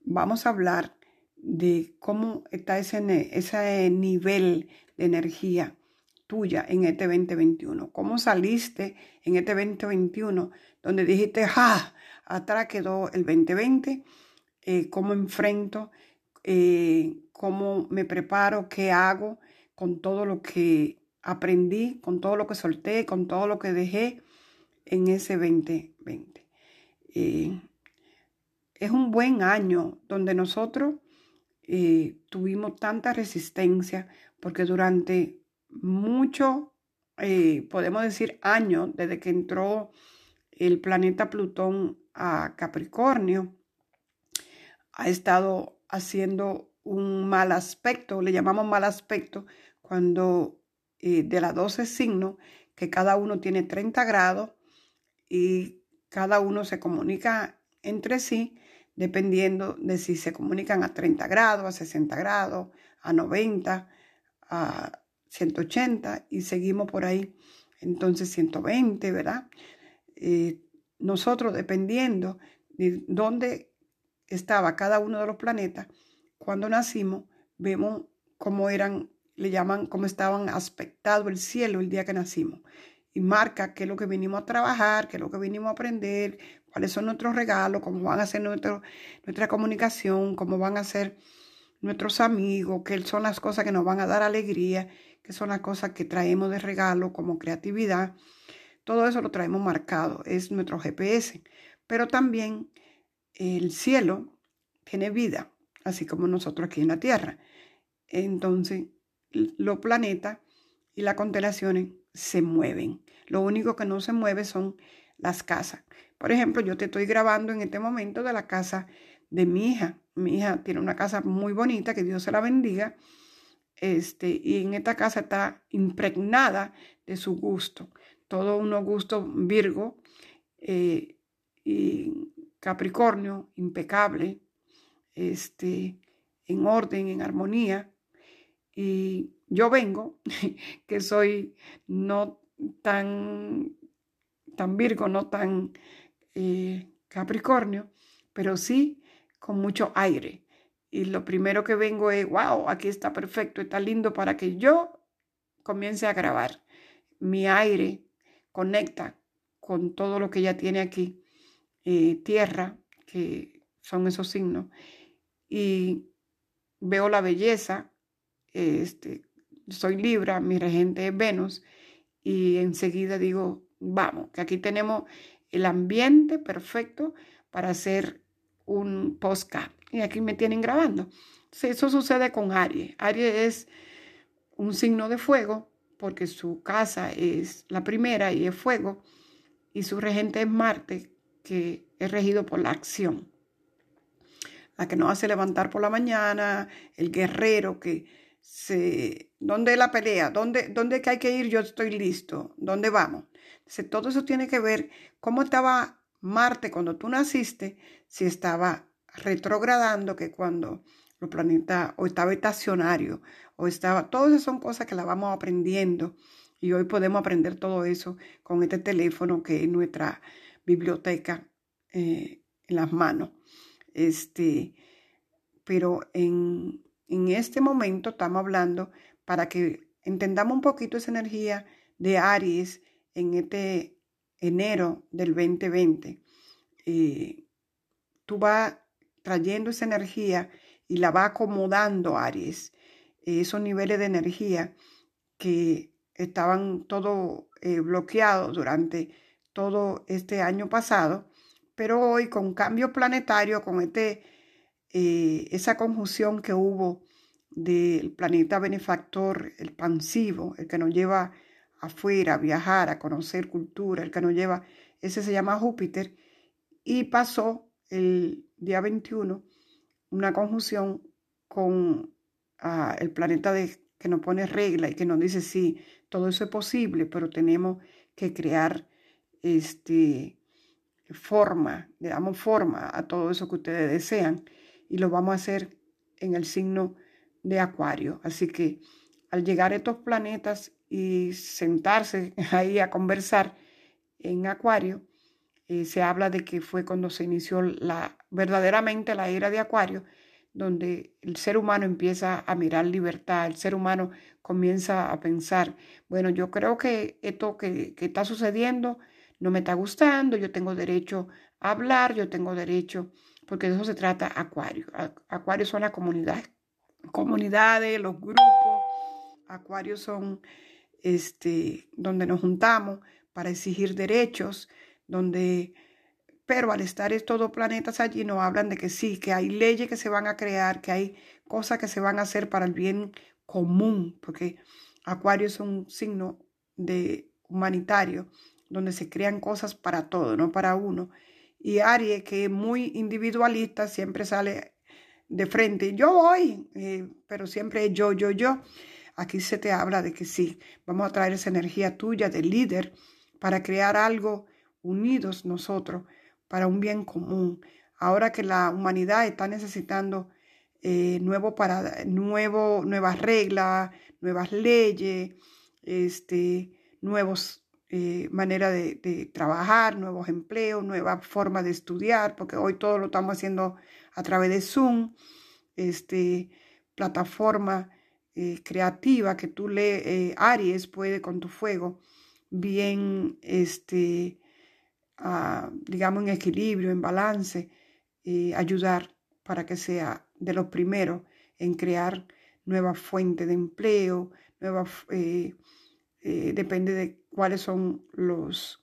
vamos a hablar de cómo está ese, ese nivel de energía tuya en este 2021. ¿Cómo saliste en este 2021 donde dijiste, ja, atrás quedó el 2020? Eh, ¿Cómo enfrento? Eh, ¿Cómo me preparo? ¿Qué hago con todo lo que aprendí, con todo lo que solté, con todo lo que dejé en ese 2020. Eh, es un buen año donde nosotros eh, tuvimos tanta resistencia porque durante mucho, eh, podemos decir años, desde que entró el planeta Plutón a Capricornio, ha estado haciendo un mal aspecto, le llamamos mal aspecto, cuando de las 12 signos, que cada uno tiene 30 grados y cada uno se comunica entre sí dependiendo de si se comunican a 30 grados, a 60 grados, a 90, a 180 y seguimos por ahí. Entonces 120, ¿verdad? Eh, nosotros dependiendo de dónde estaba cada uno de los planetas, cuando nacimos, vemos cómo eran le llaman cómo estaban aspectado el cielo el día que nacimos. Y marca qué es lo que vinimos a trabajar, qué es lo que vinimos a aprender, cuáles son nuestros regalos, cómo van a ser nuestra comunicación, cómo van a ser nuestros amigos, que son las cosas que nos van a dar alegría, que son las cosas que traemos de regalo como creatividad. Todo eso lo traemos marcado, es nuestro GPS. Pero también el cielo tiene vida, así como nosotros aquí en la Tierra. Entonces, los planetas y las constelaciones se mueven. Lo único que no se mueve son las casas. Por ejemplo, yo te estoy grabando en este momento de la casa de mi hija. Mi hija tiene una casa muy bonita, que Dios se la bendiga. Este, y en esta casa está impregnada de su gusto. Todo unos gusto Virgo eh, y Capricornio, impecable, este, en orden, en armonía. Y yo vengo, que soy no tan, tan Virgo, no tan eh, Capricornio, pero sí con mucho aire. Y lo primero que vengo es, wow, aquí está perfecto, está lindo para que yo comience a grabar. Mi aire conecta con todo lo que ella tiene aquí, eh, tierra, que son esos signos, y veo la belleza, este, soy Libra, mi regente es Venus, y enseguida digo, vamos, que aquí tenemos el ambiente perfecto para hacer un postcard. Y aquí me tienen grabando. eso sucede con Aries. Aries es un signo de fuego porque su casa es la primera y es fuego. Y su regente es Marte, que es regido por la acción. La que nos hace levantar por la mañana, el guerrero que se... ¿Dónde la pelea? ¿Dónde, ¿Dónde que hay que ir? Yo estoy listo. ¿Dónde vamos? todo eso tiene que ver cómo estaba Marte cuando tú naciste, si estaba retrogradando, que cuando los planetas o estaba estacionario o estaba, todas esas son cosas que las vamos aprendiendo y hoy podemos aprender todo eso con este teléfono que es nuestra biblioteca eh, en las manos. Este, pero en, en este momento estamos hablando para que entendamos un poquito esa energía de Aries en este enero del 2020, eh, tú vas trayendo esa energía y la va acomodando, Aries, esos niveles de energía que estaban todo eh, bloqueados durante todo este año pasado, pero hoy con cambio planetario, con este, eh, esa conjunción que hubo del planeta benefactor, el pansivo, el que nos lleva afuera, a viajar, a conocer cultura, el que nos lleva, ese se llama Júpiter, y pasó el día 21 una conjunción con ah, el planeta que nos pone regla y que nos dice, sí, todo eso es posible, pero tenemos que crear este, forma, le damos forma a todo eso que ustedes desean y lo vamos a hacer en el signo de Acuario. Así que al llegar a estos planetas y sentarse ahí a conversar en Acuario, eh, se habla de que fue cuando se inició la, verdaderamente la era de Acuario, donde el ser humano empieza a mirar libertad, el ser humano comienza a pensar, bueno, yo creo que esto que, que está sucediendo no me está gustando, yo tengo derecho a hablar, yo tengo derecho, porque de eso se trata Acuario. Acuario son las comunidades, comunidades, los grupos, Acuario son este, donde nos juntamos para exigir derechos, donde, pero al estar estos dos planetas allí nos hablan de que sí, que hay leyes que se van a crear, que hay cosas que se van a hacer para el bien común, porque Acuario es un signo de humanitario, donde se crean cosas para todo, no para uno. Y Aries, que es muy individualista, siempre sale de frente, yo voy, eh, pero siempre es yo, yo, yo. Aquí se te habla de que sí, vamos a traer esa energía tuya de líder para crear algo unidos nosotros para un bien común. Ahora que la humanidad está necesitando eh, nuevo para, nuevo, nuevas reglas, nuevas leyes, este, nuevos eh, maneras de, trabajar, nuevos empleos, nuevas formas de estudiar, porque hoy todo lo estamos haciendo a través de Zoom, este, plataforma eh, creativa que tú le, eh, Aries puede con tu fuego, bien, este, ah, digamos, en equilibrio, en balance, ayudar para que sea de los primeros en crear nuevas fuentes de empleo, depende de cuáles son los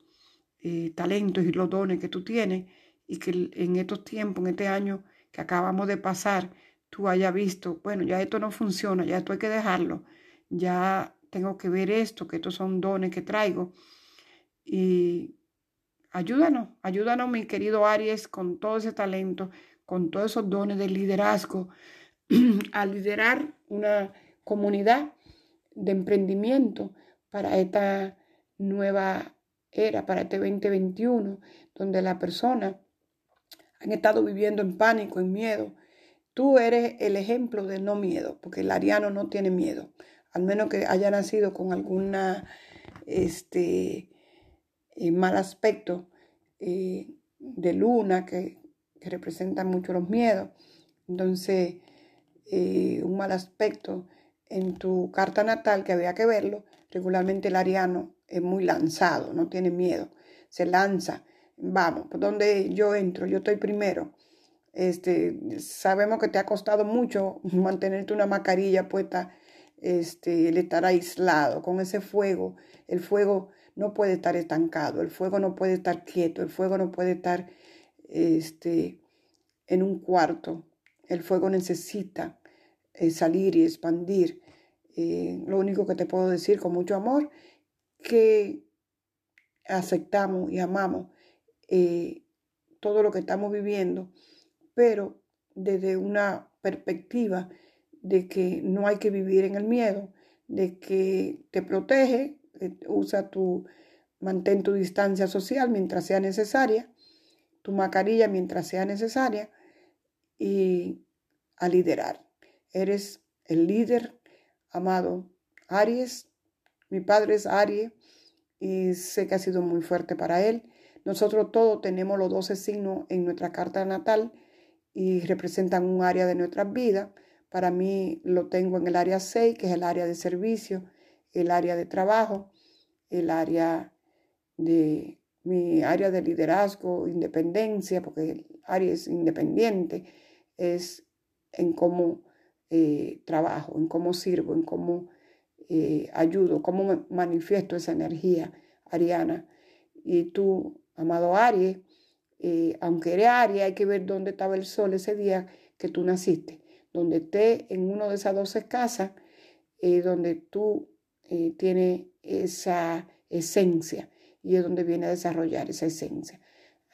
eh, talentos y los dones que tú tienes y que en estos tiempos, en este año que acabamos de pasar, tú hayas visto, bueno, ya esto no funciona, ya esto hay que dejarlo, ya tengo que ver esto, que estos son dones que traigo. Y ayúdanos, ayúdanos, mi querido Aries, con todo ese talento, con todos esos dones de liderazgo, a liderar una comunidad de emprendimiento para esta nueva era, para este 2021, donde las personas han estado viviendo en pánico, en miedo. Tú eres el ejemplo de no miedo, porque el ariano no tiene miedo, al menos que haya nacido con alguna este, eh, mal aspecto eh, de luna que, representa mucho los miedos. Entonces, eh, un mal aspecto en tu carta natal, que había que verlo, regularmente el ariano es muy lanzado, no tiene miedo, se lanza, vamos, por donde yo entro, yo estoy primero. Este, sabemos que te ha costado mucho mantenerte una mascarilla puesta, este, el estar aislado con ese fuego. El fuego no puede estar estancado, el fuego no puede estar quieto, el fuego no puede estar este, en un cuarto. El fuego necesita eh, salir y expandir. Eh, lo único que te puedo decir con mucho amor, que aceptamos y amamos eh, todo lo que estamos viviendo, pero desde una perspectiva de que no hay que vivir en el miedo, de que te protege, usa tu, mantén tu distancia social mientras sea necesaria, tu mascarilla mientras sea necesaria y a liderar. Eres el líder, amado Aries. Mi padre es Aries y sé que ha sido muy fuerte para él. Nosotros todos tenemos los 12 signos en nuestra carta natal y representan un área de nuestras vidas. Para mí lo tengo en el área 6, que es el área de servicio, el área de trabajo, el área de mi área de liderazgo, independencia, porque el área es independiente, es en cómo eh, trabajo, en cómo sirvo, en cómo eh, ayudo, cómo manifiesto esa energía ariana. Y tú, amado Aries, eh, aunque eres Aries, hay que ver dónde estaba el sol ese día que tú naciste, donde esté en una de esas 12 casas, donde tú tienes esa esencia y es donde viene a desarrollar esa esencia.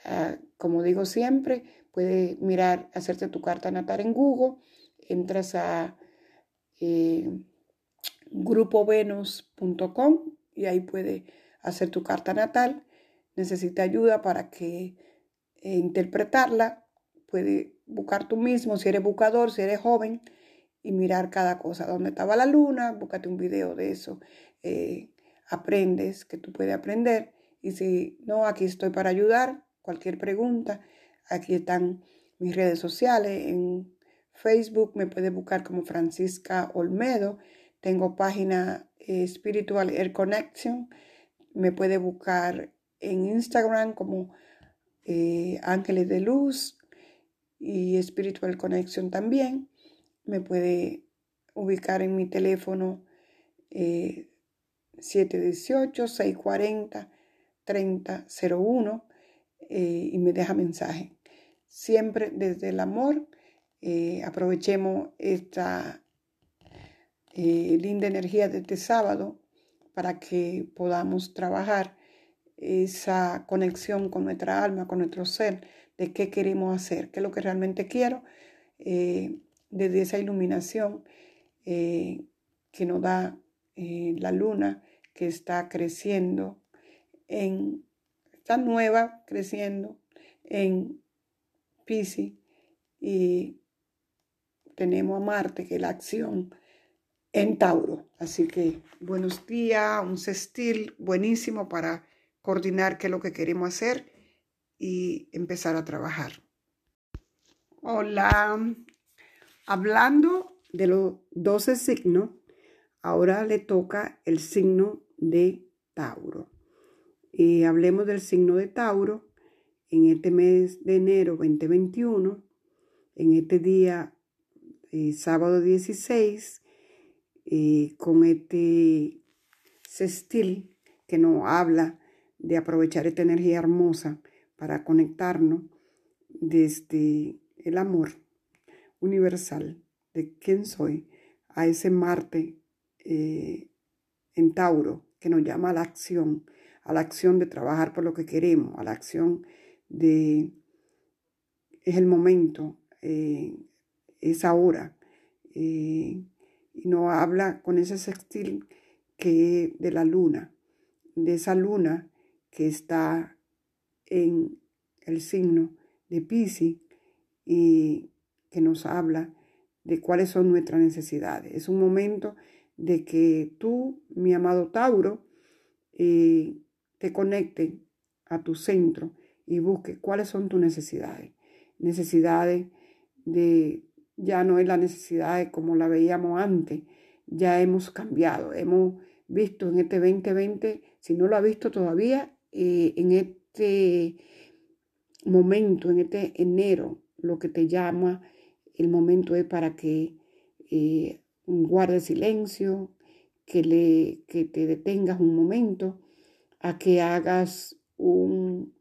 Ah, como digo siempre, puedes mirar, hacerte tu carta natal en Google, entras a eh, grupovenus.com y ahí puedes hacer tu carta natal. Necesita ayuda para que eh, interpretarla. Puedes buscar tú mismo, si eres buscador, si eres joven, y mirar cada cosa. ¿Dónde estaba la luna? Búscate un video de eso. Eh, aprendes, que tú puedes aprender. Y si no, aquí estoy para ayudar. Cualquier pregunta, aquí están mis redes sociales. En Facebook me puede buscar como Francisca Olmedo. Tengo página eh, Spiritual Air Connection. Me puede buscar en Instagram como eh, Ángeles de Luz y Spiritual Connection también. Me puede ubicar en mi teléfono 718-640-3001 eh, y me deja mensaje. Siempre desde el amor aprovechemos esta eh, linda energía de este sábado para que podamos trabajar esa conexión con nuestra alma, con nuestro ser, de qué queremos hacer, qué es lo que realmente quiero, eh, desde esa iluminación que nos da la luna que está creciendo en, está nueva creciendo en Pisces y tenemos a Marte, que es la acción en Tauro. Así que buenos días, un sextil buenísimo para coordinar qué es lo que queremos hacer y empezar a trabajar. Hola, hablando de los 12 signos, ahora le toca el signo de Tauro. Y hablemos del signo de Tauro en este mes de enero 2021, en este día eh, sábado 16 eh, con este sextil que nos habla de aprovechar esta energía hermosa para conectarnos desde el amor universal de quién soy a ese Marte eh, en Tauro que nos llama a la acción, a la acción de trabajar por lo que queremos, a la acción de, es el momento, eh, es ahora. Y nos habla con ese sextil que de la luna, de esa luna que está en el signo de Pisces y que nos habla de cuáles son nuestras necesidades. Es un momento de que tú, mi amado Tauro, eh, te conecte a tu centro y busque cuáles son tus necesidades. Necesidades de, ya no es la necesidad como la veíamos antes, ya hemos cambiado, hemos visto en este 2020, si no lo ha visto todavía, eh, en este momento, en este enero, lo que te llama, el momento es para que eh, guarde silencio, que, le, que te detengas un momento, a que hagas un,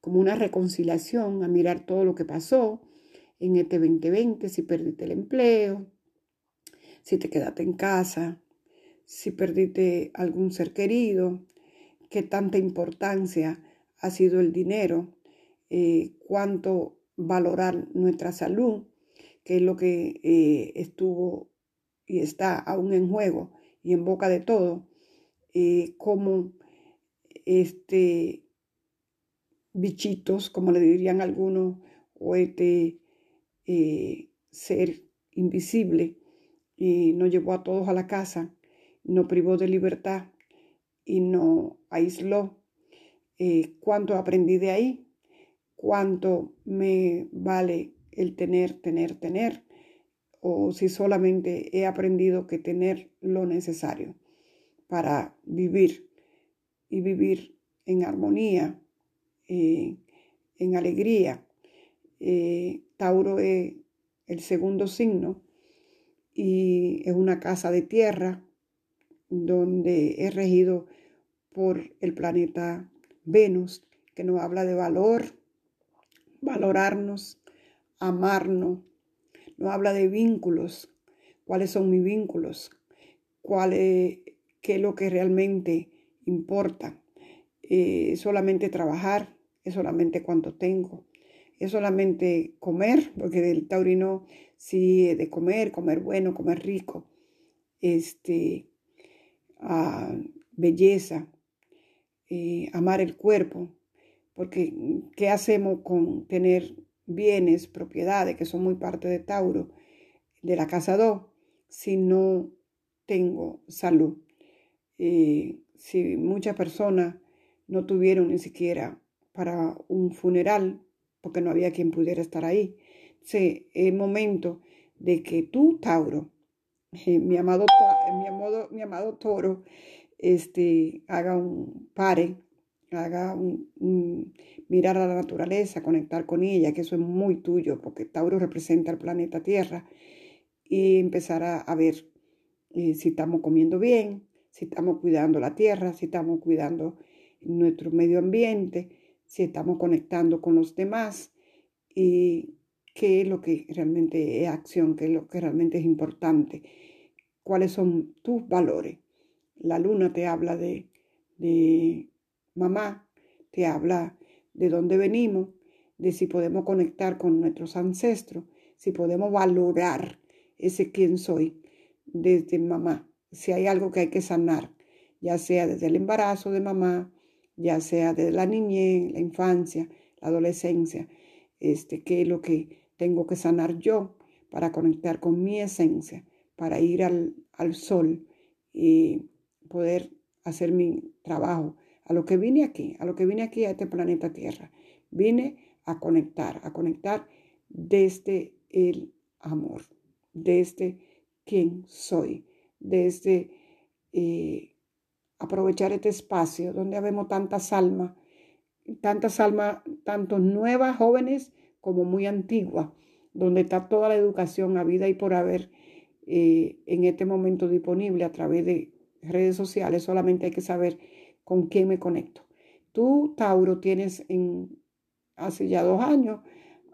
como una reconciliación, a mirar todo lo que pasó en este 2020, si perdiste el empleo, si te quedaste en casa, si perdiste algún ser querido, qué tanta importancia ha sido el dinero, eh, cuánto valorar nuestra salud, que es lo que eh, estuvo y está aún en juego y en boca de todo, eh, como este bichitos, como le dirían algunos, o este ser invisible, y nos llevó a todos a la casa, nos privó de libertad y nos aisló. Eh, ¿Cuánto aprendí de ahí? ¿Cuánto me vale el tener, tener, tener? O si solamente he aprendido que tener lo necesario para vivir y vivir en armonía, eh, en alegría. Eh, Tauro es el segundo signo y es una casa de tierra donde es regido por el planeta Venus, que nos habla de valor, valorarnos, amarnos, nos habla de vínculos, cuáles son mis vínculos, cuál es, qué es lo que realmente importa. Eh, solamente trabajar, es solamente cuánto tengo, es solamente comer, porque del taurino sí, de comer, comer bueno, comer rico, este, ah, belleza, eh, amar el cuerpo, porque ¿qué hacemos con tener bienes, propiedades que son muy parte de Tauro, de la casa 2, si no tengo salud? Eh, si muchas personas no tuvieron ni siquiera para un funeral, porque no había quien pudiera estar ahí, es el momento de que tú, Tauro, eh, mi, amado, mi, amado, mi amado toro, este, haga un pare, haga un, mirar a la naturaleza, conectar con ella, que eso es muy tuyo, porque Tauro representa el planeta Tierra, y empezar a, ver eh, si estamos comiendo bien, si estamos cuidando la tierra, si estamos cuidando nuestro medio ambiente, si estamos conectando con los demás y qué es lo que realmente es acción, qué es lo que realmente es importante, cuáles son tus valores. La luna te habla de, de mamá, te habla de dónde venimos, de si podemos conectar con nuestros ancestros, si podemos valorar ese quién soy desde mamá, si hay algo que hay que sanar, ya sea desde el embarazo de mamá, ya sea desde la niñez, la infancia, la adolescencia, este, qué es lo que tengo que sanar yo para conectar con mi esencia, para ir al, sol y poder hacer mi trabajo, a lo que vine aquí, a lo que vine aquí a este planeta Tierra. Vine a conectar, a conectar desde el amor, desde quién soy, desde eh, aprovechar este espacio donde habemos tantas almas, tantas almas, tanto nuevas, jóvenes, como muy antigua, donde está toda la educación a vida y por haber eh, en este momento disponible a través de redes sociales, solamente hay que saber con quién me conecto. Tú, Tauro, tienes en, hace ya dos años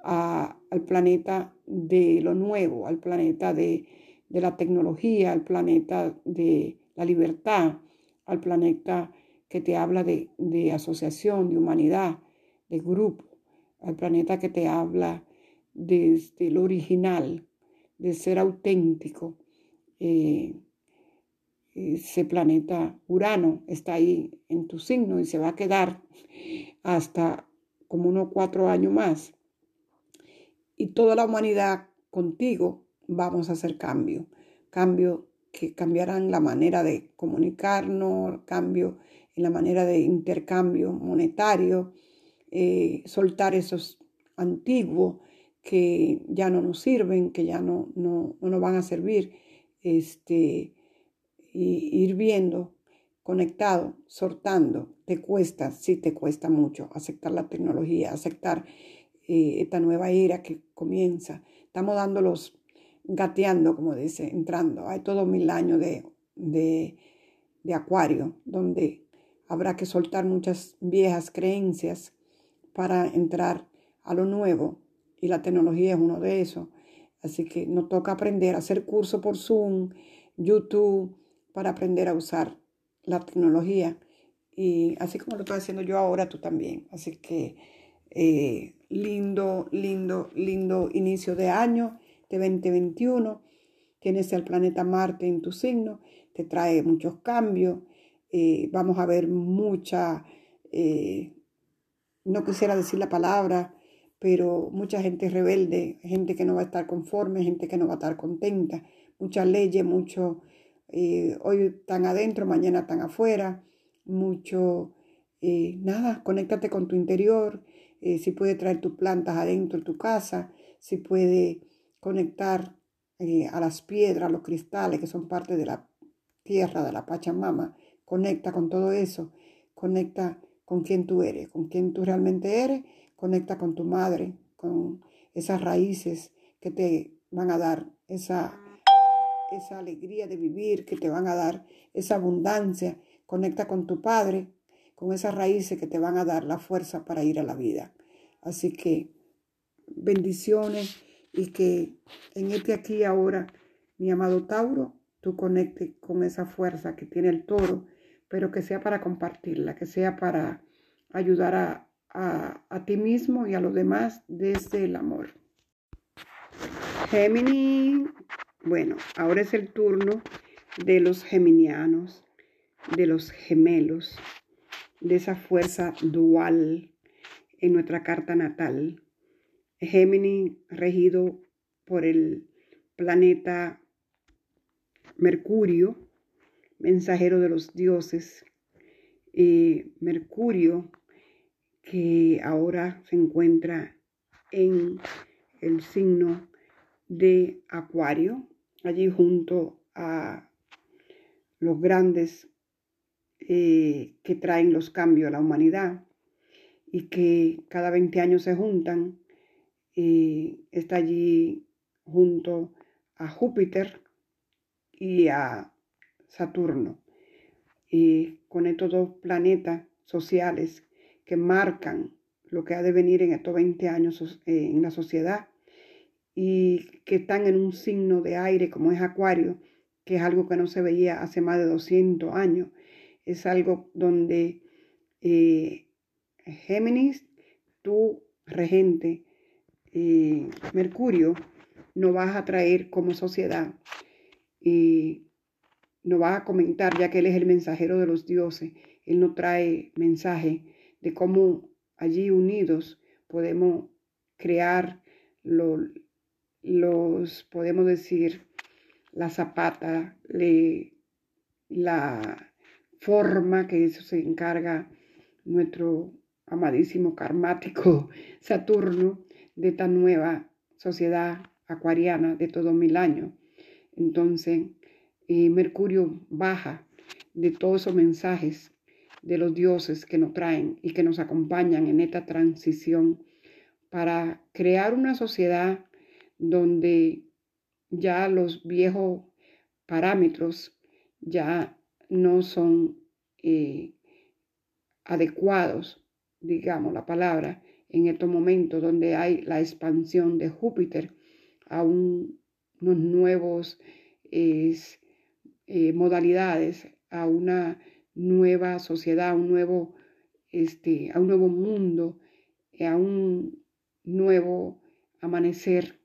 al planeta de lo nuevo, al planeta de, la tecnología, al planeta de la libertad, al planeta que te habla de, asociación, de humanidad, de grupo, al planeta que te habla desde lo original, de ser auténtico. Eh, ese planeta Urano está ahí en tu signo y se va a quedar hasta como unos cuatro años más. Y toda la humanidad contigo vamos a hacer cambio. Cambio que cambiarán la manera de comunicarnos, cambio en la manera de intercambio monetario, eh, soltar esos antiguos que ya no nos sirven, que ya no, no, no nos van a servir. Este, y ir viendo, conectado, sortando, te cuesta, sí te cuesta mucho aceptar la tecnología, aceptar eh, esta nueva era que comienza. Estamos dándolos gateando, como dice, entrando. Hay todos mil años de, de, de acuario, donde habrá que soltar muchas viejas creencias para entrar a lo nuevo y la tecnología es uno de esos. Así que nos toca aprender a hacer curso por Zoom, YouTube, para aprender a usar la tecnología. Y así como lo estoy haciendo yo ahora, tú también. Así que eh, lindo, lindo, lindo inicio de año de 2021. Tienes el planeta Marte en tu signo, te trae muchos cambios. Eh, vamos a ver mucha, eh, no quisiera decir la palabra, pero mucha gente rebelde, gente que no va a estar conforme, gente que no va a estar contenta, muchas leyes, mucho eh, hoy están adentro, mañana están afuera, mucho, nada, conéctate con tu interior, si puede traer tus plantas adentro de tu casa, si puede conectar a las piedras, a los cristales que son parte de la tierra, de la Pachamama, conecta con todo eso, conecta con quien tú eres, con quien tú realmente eres, conecta con tu madre, con esas raíces que te van a dar esa esa alegría de vivir que te van a dar, esa abundancia. Conecta con tu Padre, con esas raíces que te van a dar la fuerza para ir a la vida. Así que bendiciones y que en este aquí ahora, mi amado Tauro, tú conectes con esa fuerza que tiene el toro, pero que sea para compartirla, que sea para ayudar a, a, a ti mismo y a los demás desde el amor. Gemini, bueno, ahora es el turno de los geminianos, de los gemelos, de esa fuerza dual en nuestra carta natal. Gemini regido por el planeta Mercurio, mensajero de los dioses. Mercurio que ahora se encuentra en el signo de Acuario, allí junto a los grandes eh, que traen los cambios a la humanidad y que cada 20 años se juntan. Y está allí junto a Júpiter y a Saturno. Y con estos dos planetas sociales que marcan lo que ha de venir en estos 20 años eh, en la sociedad y que están en un signo de aire como es Acuario, que es algo que no se veía hace más de 200 años. Es algo donde eh, Géminis, tú regente, Mercurio, no vas a traer como sociedad y no vas a comentar, ya que él es el mensajero de los dioses, él no trae mensaje de cómo allí unidos podemos crear lo, los, podemos decir, la zapata, la forma que eso se encarga nuestro amadísimo karmático Saturno de esta nueva sociedad acuariana de todos mil años. Entonces, eh, Mercurio baja de todos esos mensajes de los dioses que nos traen y que nos acompañan en esta transición para crear una sociedad donde ya los viejos parámetros ya no son eh, adecuados, digamos la palabra, en estos momentos donde hay la expansión de Júpiter a unos nuevos eh, modalidades, a una nueva sociedad, a un nuevo, este, a un nuevo mundo, a un nuevo amanecer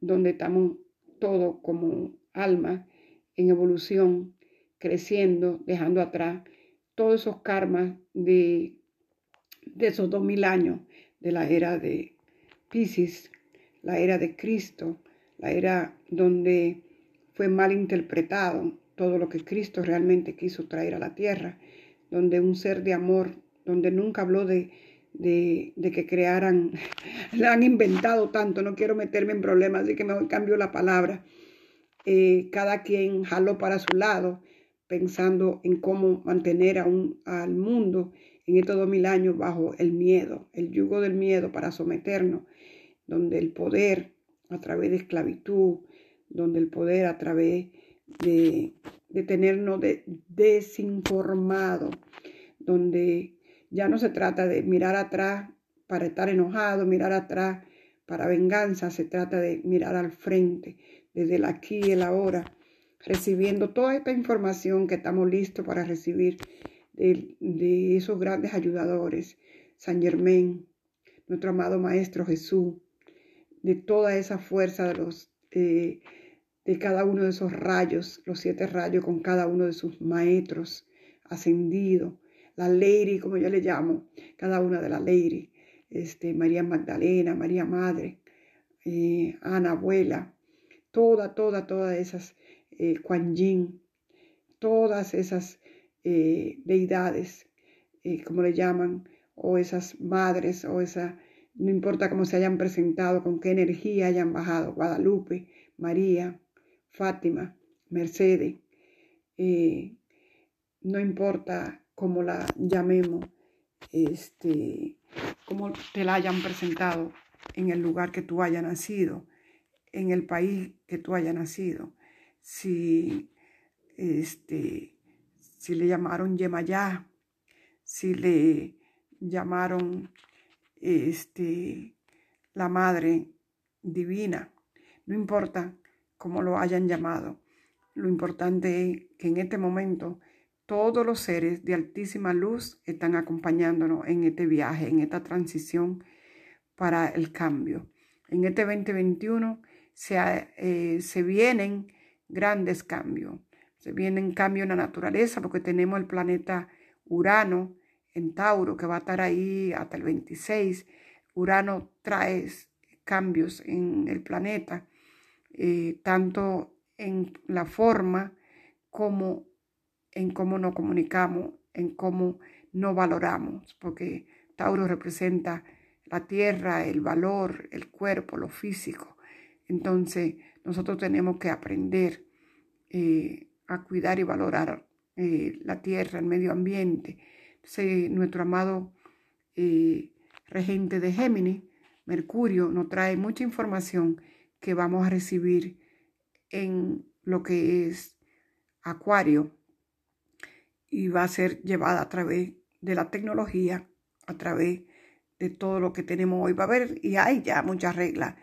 donde estamos todos como alma en evolución, creciendo, dejando atrás todos esos karmas de, de esos dos mil años de la era de Pisces, la era de Cristo, la era donde fue mal interpretado todo lo que Cristo realmente quiso traer a la tierra, donde un ser de amor, donde nunca habló de, de, que crearan, le han inventado tanto, no quiero meterme en problemas, así que mejor cambio la palabra. Eh, cada quien jaló para su lado, pensando en cómo mantener a un, al mundo en estos dos mil años bajo el miedo, el yugo del miedo para someternos, donde el poder a través de esclavitud, donde el poder a través de, de tenernos de, desinformado, donde ya no se trata de mirar atrás para estar enojado, mirar atrás para venganza, se trata de mirar al frente, desde el aquí y el ahora, recibiendo toda esta información que estamos listos para recibir de, esos grandes ayudadores, San Germán, nuestro amado Maestro Jesús, de toda esa fuerza de de, cada uno de esos rayos, los siete rayos con cada uno de sus maestros ascendidos, la Lady, como yo le llamo, cada una de las Lady, este, María Magdalena, María Madre, eh, Ana Abuela, toda, toda, todas esas, eh, Yin, todas esas eh, deidades, eh, como le llaman, o esas madres, o esa, no importa cómo se hayan presentado, con qué energía hayan bajado, Guadalupe, María, Fátima, Mercedes, no importa como la llamemos, este, como te la hayan presentado en el lugar que tú hayas nacido, en el país que tú hayas nacido. Si, este, si le llamaron Yemayá, si le llamaron este, la Madre Divina, no importa cómo lo hayan llamado. Lo importante es que en este momento todos los seres de altísima luz están acompañándonos en este viaje, en esta transición para el cambio. En este 2021 se, eh, se vienen grandes cambios. Se vienen cambios en la naturaleza porque tenemos el planeta Urano en Tauro que va a estar ahí hasta el 26. Urano trae cambios en el planeta, eh, tanto en la forma como en cómo nos comunicamos, en cómo no valoramos, porque Tauro representa la tierra, el valor, el cuerpo, lo físico. Entonces, nosotros tenemos que aprender eh, a cuidar y valorar eh, la tierra, el medio ambiente. Nuestro amado eh, regente de Géminis, Mercurio, nos trae mucha información que vamos a recibir en lo que es Acuario, y va a ser llevada a través de la tecnología, a través de todo lo que tenemos hoy. Va a haber, y hay ya muchas reglas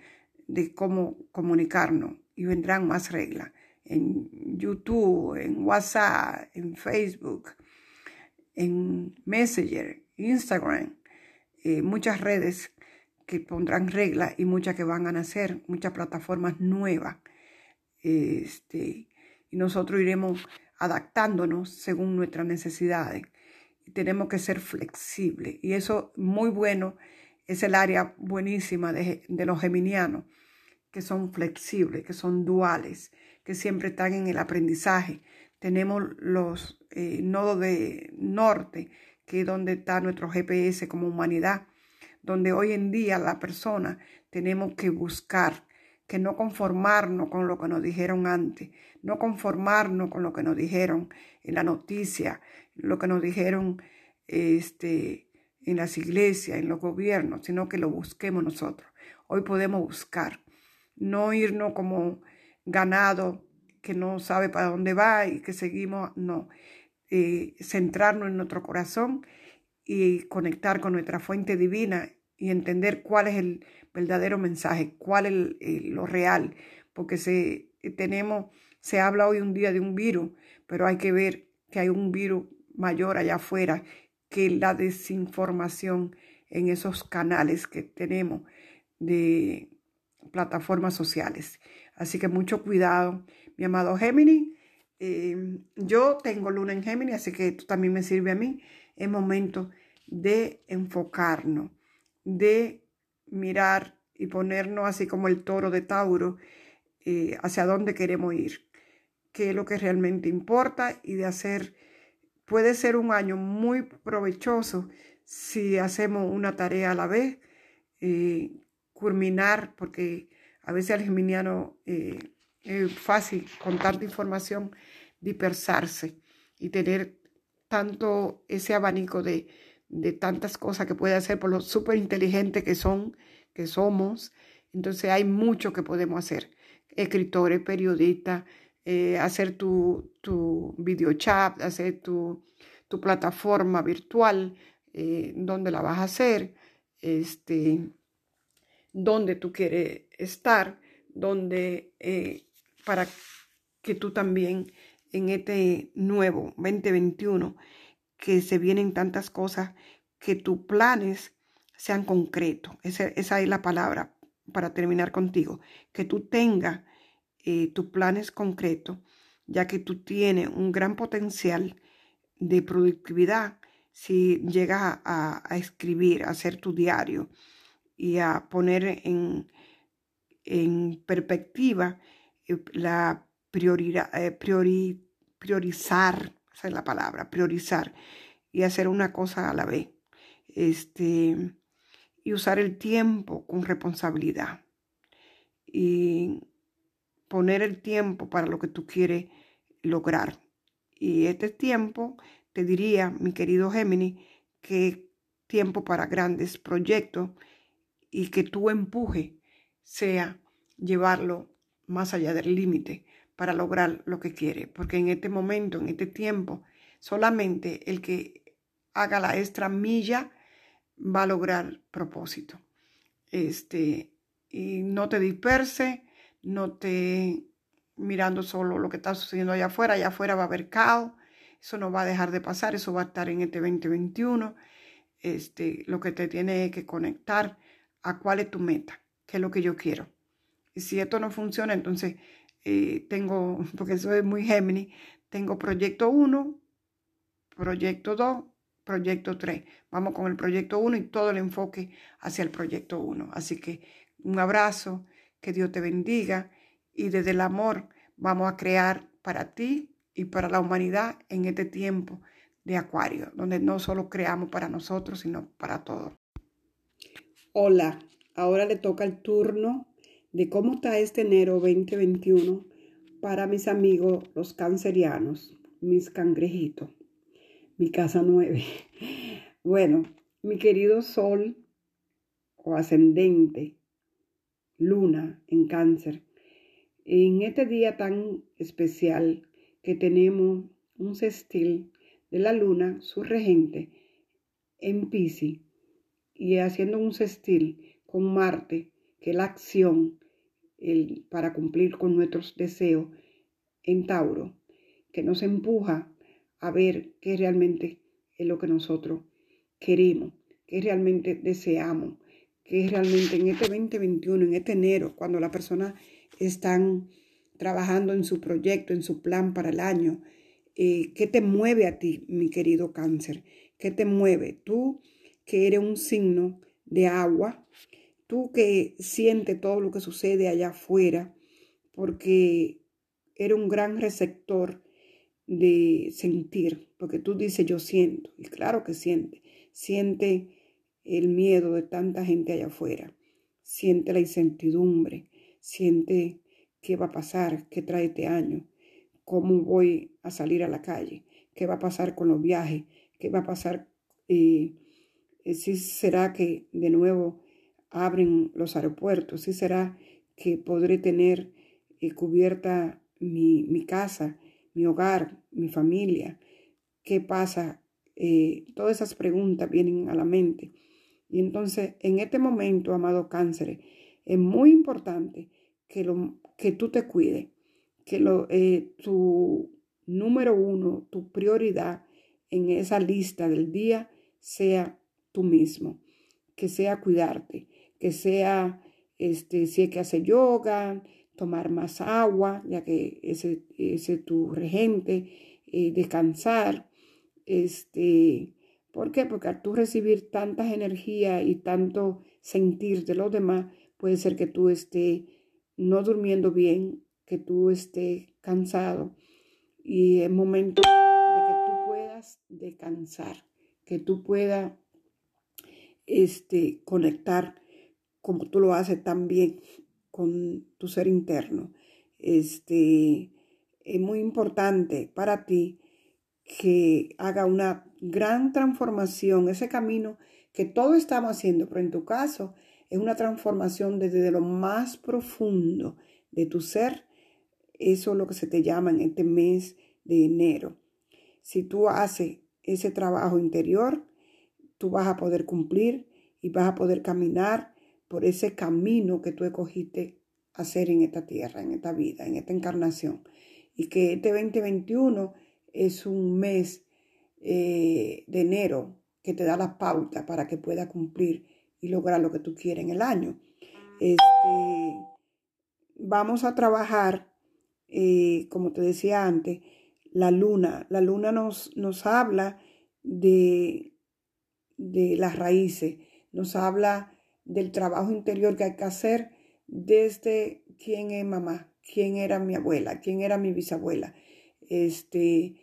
de cómo comunicarnos y vendrán más reglas en YouTube, en WhatsApp, en Facebook, en Messenger, Instagram, eh, muchas redes que pondrán reglas y muchas que van a nacer, muchas plataformas nuevas. Este, y nosotros iremos adaptándonos según nuestras necesidades. Tenemos que ser flexibles. Y eso muy bueno es el área buenísima de, los geminianos, que son flexibles, que son duales, que siempre están en el aprendizaje. Tenemos los eh, nodos de norte, que es donde está nuestro GPS como humanidad, donde hoy en día la persona tenemos que buscar que no conformarnos con lo que nos dijeron antes, no conformarnos con lo que nos dijeron en la noticia, lo que nos dijeron este, en las iglesias, en los gobiernos, sino que lo busquemos nosotros. Hoy podemos buscar no irnos como ganado que no sabe para dónde va y que seguimos, no, eh, centrarnos en nuestro corazón y conectar con nuestra fuente divina y entender cuál es el verdadero mensaje, cuál es lo real, porque se, tenemos, se habla hoy un día de un virus, pero hay que ver que hay un virus mayor allá afuera que la desinformación en esos canales que tenemos de plataformas sociales. Así que mucho cuidado, mi amado Géminis. Eh, yo tengo luna en Géminis, así que esto también me sirve a mí. Es momento de enfocarnos, de mirar y ponernos así como el toro de Tauro eh, hacia dónde queremos ir, qué es lo que realmente importa y de hacer, puede ser un año muy provechoso si hacemos una tarea a la vez, eh, culminar, porque a veces al geminiano eh, es fácil con tanta información dispersarse y tener tanto ese abanico de, de tantas cosas que puede hacer por lo súper inteligente que son, que somos. Entonces hay mucho que podemos hacer. Escritores, periodistas, eh, hacer tu, tu video chat, hacer tu, tu plataforma virtual, eh, dónde la vas a hacer, este, dónde tú quieres estar, donde eh, para que tú también en este nuevo 2021 que se vienen tantas cosas, que tus planes sean concretos. Esa, es la palabra para terminar contigo. Que tú tengas eh, tus planes concretos, ya que tú tienes un gran potencial de productividad si llegas a, escribir, a hacer tu diario y a poner en, en perspectiva eh, la prioridad, eh, priorizar, esa es la palabra, priorizar y hacer una cosa a la vez. Este, y usar el tiempo con responsabilidad. Y poner el tiempo para lo que tú quieres lograr. Y este tiempo te diría, mi querido Géminis, que tiempo para grandes proyectos y que tu empuje sea llevarlo más allá del límite para lograr lo que quiere. Porque en este momento, en este tiempo, solamente el que haga la extra milla va a lograr propósito. Este, y no te disperse, no te mirando solo lo que está sucediendo allá afuera, allá afuera va a haber caos, eso no va a dejar de pasar, eso va a estar en este 2021. Este, lo que te tiene que conectar a cuál es tu meta, qué es lo que yo quiero. Y si esto no funciona, entonces eh, tengo, porque eso es muy Gemini, tengo proyecto 1, proyecto 2, proyecto 3. Vamos con el proyecto 1 y todo el enfoque hacia el proyecto 1. Así que un abrazo, que Dios te bendiga y desde el amor vamos a crear para ti y para la humanidad en este tiempo de Acuario, donde no solo creamos para nosotros, sino para todos. Hola, ahora le toca el turno de cómo está este enero 2021 para mis amigos los cancerianos, mis cangrejitos, mi casa nueve. Bueno, mi querido sol o ascendente, luna en cáncer, en este día tan especial que tenemos un sextil de la luna, su regente, en Pisces, y haciendo un sextil con Marte, que la acción el, para cumplir con nuestros deseos en Tauro, que nos empuja a ver qué realmente es lo que nosotros queremos, qué realmente deseamos, qué realmente en este 2021, en este enero, cuando las personas están trabajando en su proyecto, en su plan para el año. Eh, ¿Qué te mueve a ti, mi querido cáncer? ¿Qué te mueve? Tú que eres un signo de agua, tú que sientes todo lo que sucede allá afuera, porque eres un gran receptor de sentir, porque tú dices yo siento, y claro que siente, siente el miedo de tanta gente allá afuera, siente la incertidumbre, siente qué va a pasar, qué trae este año, cómo voy a salir a la calle, qué va a pasar con los viajes, qué va a pasar, eh, si será que de nuevo abren los aeropuertos, si será que podré tener eh, cubierta mi, mi, casa, mi hogar, mi familia. ¿Qué pasa? Eh, todas esas preguntas vienen a la mente. Y entonces, en este momento, amado cáncer, es muy importante que, lo, que tú te cuides, que lo, eh, tu número uno, tu prioridad en esa lista del día sea tú mismo, que sea cuidarte, que sea, este, si hay que hacer yoga, tomar más agua, ya que ese, es tu regente, eh, descansar, este, ¿por qué? Porque al tú recibir tantas energías y tanto sentir de los demás, puede ser que tú estés no durmiendo bien, que tú estés cansado y es momento de que tú puedas descansar, que tú puedas este, conectar como tú lo haces también con tu ser interno. Este, es muy importante para ti que haga una gran transformación, ese camino que todos estamos haciendo, pero en tu caso es una transformación desde lo más profundo de tu ser. Eso es lo que se te llama en este mes de enero. Si tú haces ese trabajo interior, tú vas a poder cumplir y vas a poder caminar por ese camino que tú escogiste hacer en esta tierra, en esta vida, en esta encarnación. Y que este 2021 es un mes eh, de enero que te da la pauta para que puedas cumplir y lograr lo que tú quieres en el año. Este, vamos a trabajar, eh, como te decía antes, la luna. La luna nos, nos habla de, de las raíces, nos habla del trabajo interior que hay que hacer desde quién es mamá, quién era mi abuela, quién era mi bisabuela, este,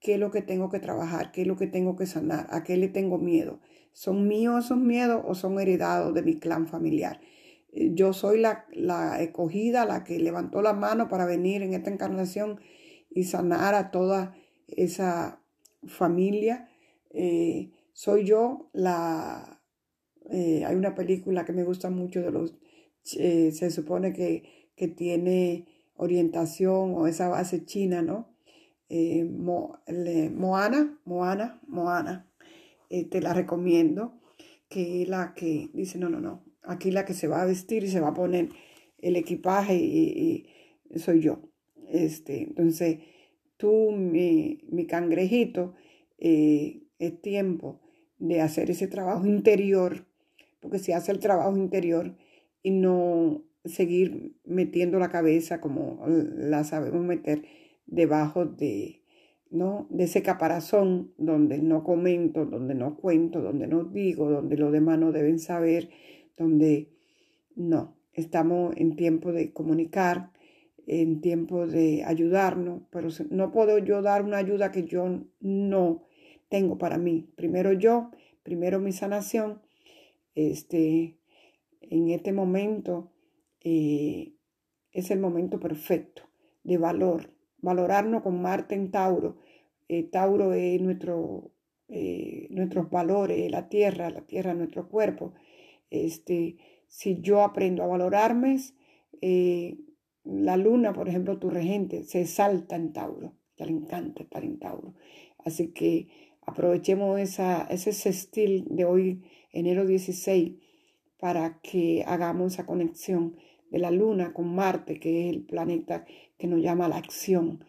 qué es lo que tengo que trabajar, qué es lo que tengo que sanar, a qué le tengo miedo. ¿Son míos esos miedos o son heredados de mi clan familiar? Eh, yo soy la, la escogida, la que levantó la mano para venir en esta encarnación y sanar a toda esa familia. Eh, soy yo la... Eh, hay una película que me gusta mucho de los... se supone que, que, tiene orientación o esa base china, ¿no? Moana, Moana, Moana. Eh, te la recomiendo, que es la que dice, no, no, no, aquí la que se va a vestir y se va a poner el equipaje y, soy yo. Este, entonces, tú, mi, mi cangrejito, eh, es tiempo de hacer ese trabajo interior, porque si hace el trabajo interior y no seguir metiendo la cabeza como la sabemos meter debajo de, ¿no? De ese caparazón donde no comento, donde no cuento, donde no digo, donde los demás no deben saber, donde no, estamos en tiempo de comunicar, en tiempo de ayudarnos, pero no puedo yo dar una ayuda que yo no tengo para mí. Primero yo, primero mi sanación, este, en este momento eh, es el momento perfecto de valor, valorarnos con Marte en Tauro. Eh, Tauro es nuestro, eh, nuestros valores, la tierra, la tierra nuestro cuerpo. Este, si yo aprendo a valorarme, la luna, por ejemplo, tu regente, se salta en Tauro. Ya le encanta estar en Tauro. Así que aprovechemos esa, ese sextil de hoy, enero 16, para que hagamos esa conexión de la luna con Marte, que es el planeta que nos llama a la acción,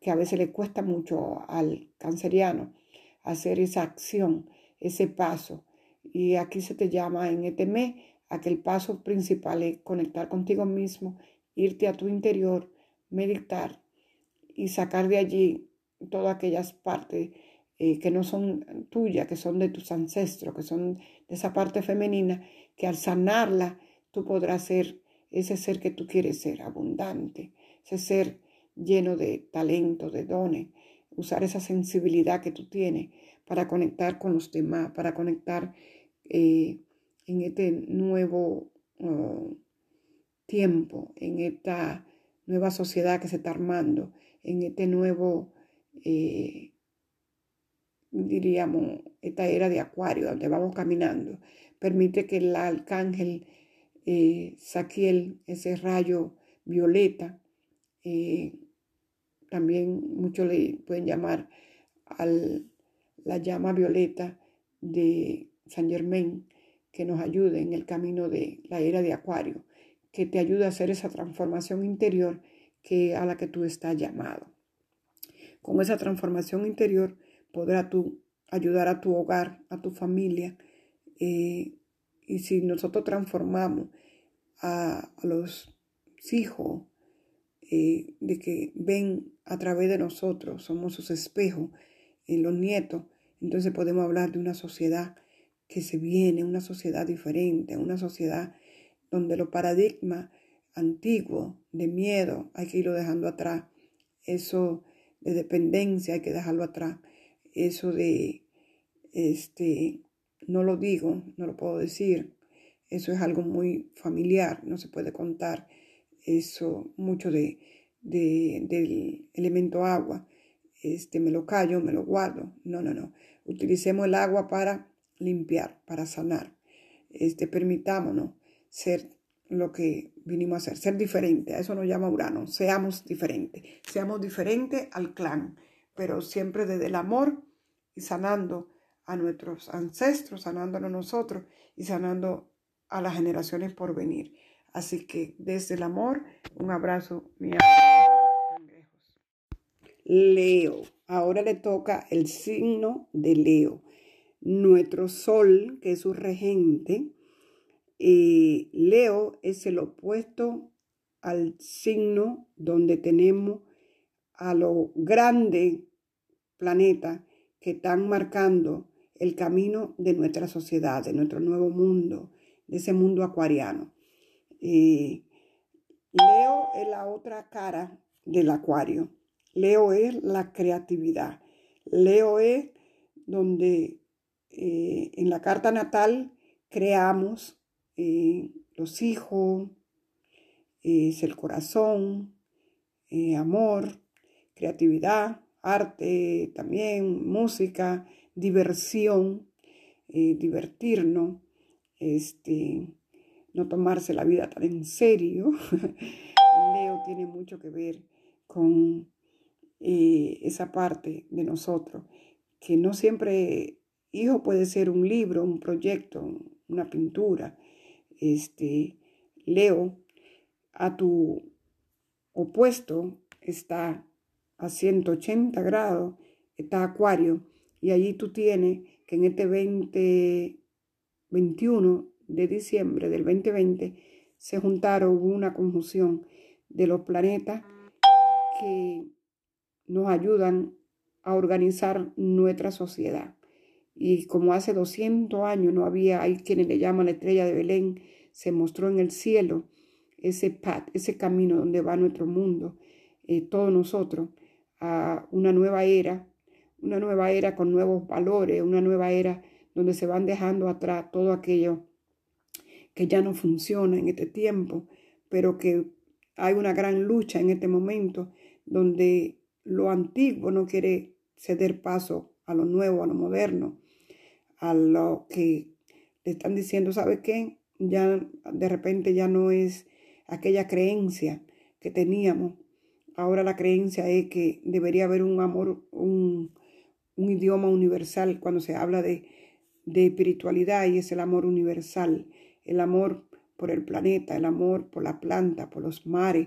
que a veces le cuesta mucho al canceriano hacer esa acción, ese paso. Y aquí se te llama en este mes a que el paso principal es conectar contigo mismo, irte a tu interior, meditar y sacar de allí todas aquellas partes eh, que no son tuyas, que son de tus ancestros, que son de esa parte femenina, que al sanarla tú podrás ser ese ser que tú quieres ser, abundante, ese ser lleno de talento, de dones, usar esa sensibilidad que tú tienes para conectar con los demás, para conectar eh, en este nuevo tiempo, en esta nueva sociedad que se está armando, en este nuevo, eh, diríamos, esta era de acuario donde vamos caminando. Permite que el arcángel eh, Saquiel, ese rayo violeta. Eh, también muchos le pueden llamar al, la llama violeta de San Germain, que nos ayude en el camino de la era de Acuario, que te ayude a hacer esa transformación interior que a la que tú estás llamado. Con esa transformación interior podrás tú ayudar a tu hogar, a tu familia. Eh, y si nosotros transformamos a, los hijos eh, de que ven a través de nosotros, somos sus espejos, en los nietos, entonces podemos hablar de una sociedad que se viene, una sociedad diferente, una sociedad donde los paradigmas antiguos de miedo hay que irlo dejando atrás, eso de dependencia hay que dejarlo atrás, eso de, este, no lo digo, no lo puedo decir, eso es algo muy familiar, no se puede contar eso mucho de, del elemento agua. Este, me lo callo, me lo guardo. No, no, no. Utilicemos el agua para limpiar, para sanar. Este, permitámonos ser lo que vinimos a hacer, ser diferente. A eso nos llama Urano. Seamos diferentes. Seamos diferentes al clan, pero siempre desde el amor sanando a nuestros ancestros, sanándonos nosotros y sanando a las generaciones por venir. Así que desde el amor, un abrazo, mi Leo. Ahora le toca el signo de Leo. Nuestro sol, que es su regente, eh, Leo es el opuesto al signo donde tenemos a los grandes planetas que están marcando el camino de nuestra sociedad, de nuestro nuevo mundo, de ese mundo acuariano. Eh, Leo es la otra cara del acuario. Leo es la creatividad. Leo es donde eh, en la carta natal creamos eh, los hijos, es el corazón, amor, creatividad, arte también, música, diversión, divertirnos, este, no tomarse la vida tan en serio. Leo tiene mucho que ver con eh, esa parte de nosotros, que no siempre hijo puede ser un libro, un proyecto, una pintura. Este, Leo, a tu opuesto está a 180 grados, está Acuario, y allí tú tienes que en este 2021 de diciembre del 2020 se juntaron, una conjunción de los planetas que nos ayudan a organizar nuestra sociedad. Y como hace 200 años no había, hay quienes le llaman la estrella de Belén, se mostró en el cielo ese path, ese camino donde va nuestro mundo, eh, todos nosotros, a una nueva era, una nueva era con nuevos valores, una nueva era donde se van dejando atrás todo aquello que ya no funciona en este tiempo, pero que hay una gran lucha en este momento donde lo antiguo no quiere ceder paso a lo nuevo, a lo moderno, a lo que le están diciendo, ¿sabe qué? Ya de repente ya no es aquella creencia que teníamos. Ahora la creencia es que debería haber un amor, un, idioma universal cuando se habla de, de espiritualidad y es el amor universal. El amor por el planeta, el amor por la planta, por los mares,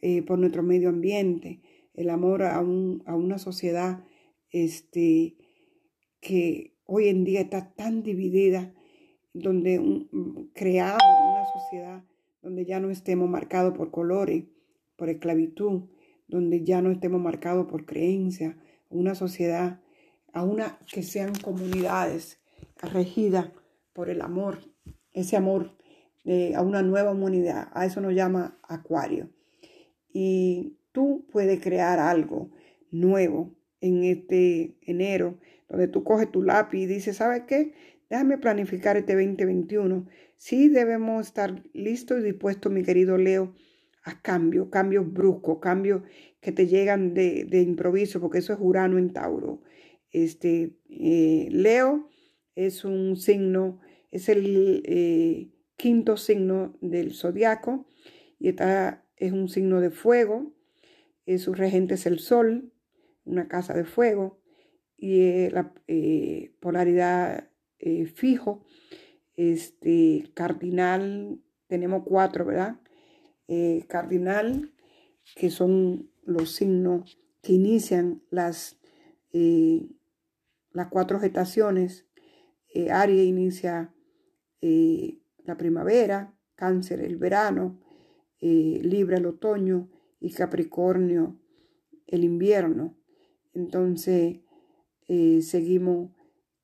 eh, por nuestro medio ambiente, el amor a, una sociedad este, que hoy en día está tan dividida, donde creamos una sociedad donde ya no estemos marcados por colores, por esclavitud, donde ya no estemos marcados por creencias, una sociedad, a una que sean comunidades regidas por el amor, ese amor a una nueva humanidad. A eso nos llama Acuario. Y tú puedes crear algo nuevo en este enero, donde tú coges tu lápiz y dices, ¿sabes qué? Déjame planificar este 2021. Sí debemos estar listos y dispuestos, mi querido Leo, a cambios, cambios bruscos, cambios que te llegan de, improviso, porque eso es Urano en Tauro. Este, eh, Leo es un signo es el eh, quinto signo del zodiaco y esta es un signo de fuego. Eh, su regente es el sol, una casa de fuego y eh, la polaridad fijo, este cardinal, tenemos cuatro, ¿verdad? Cardinal, que son los signos que inician las, las cuatro estaciones. Aries inicia la primavera, cáncer el verano, eh, Libra el otoño y Capricornio el invierno. Entonces eh, seguimos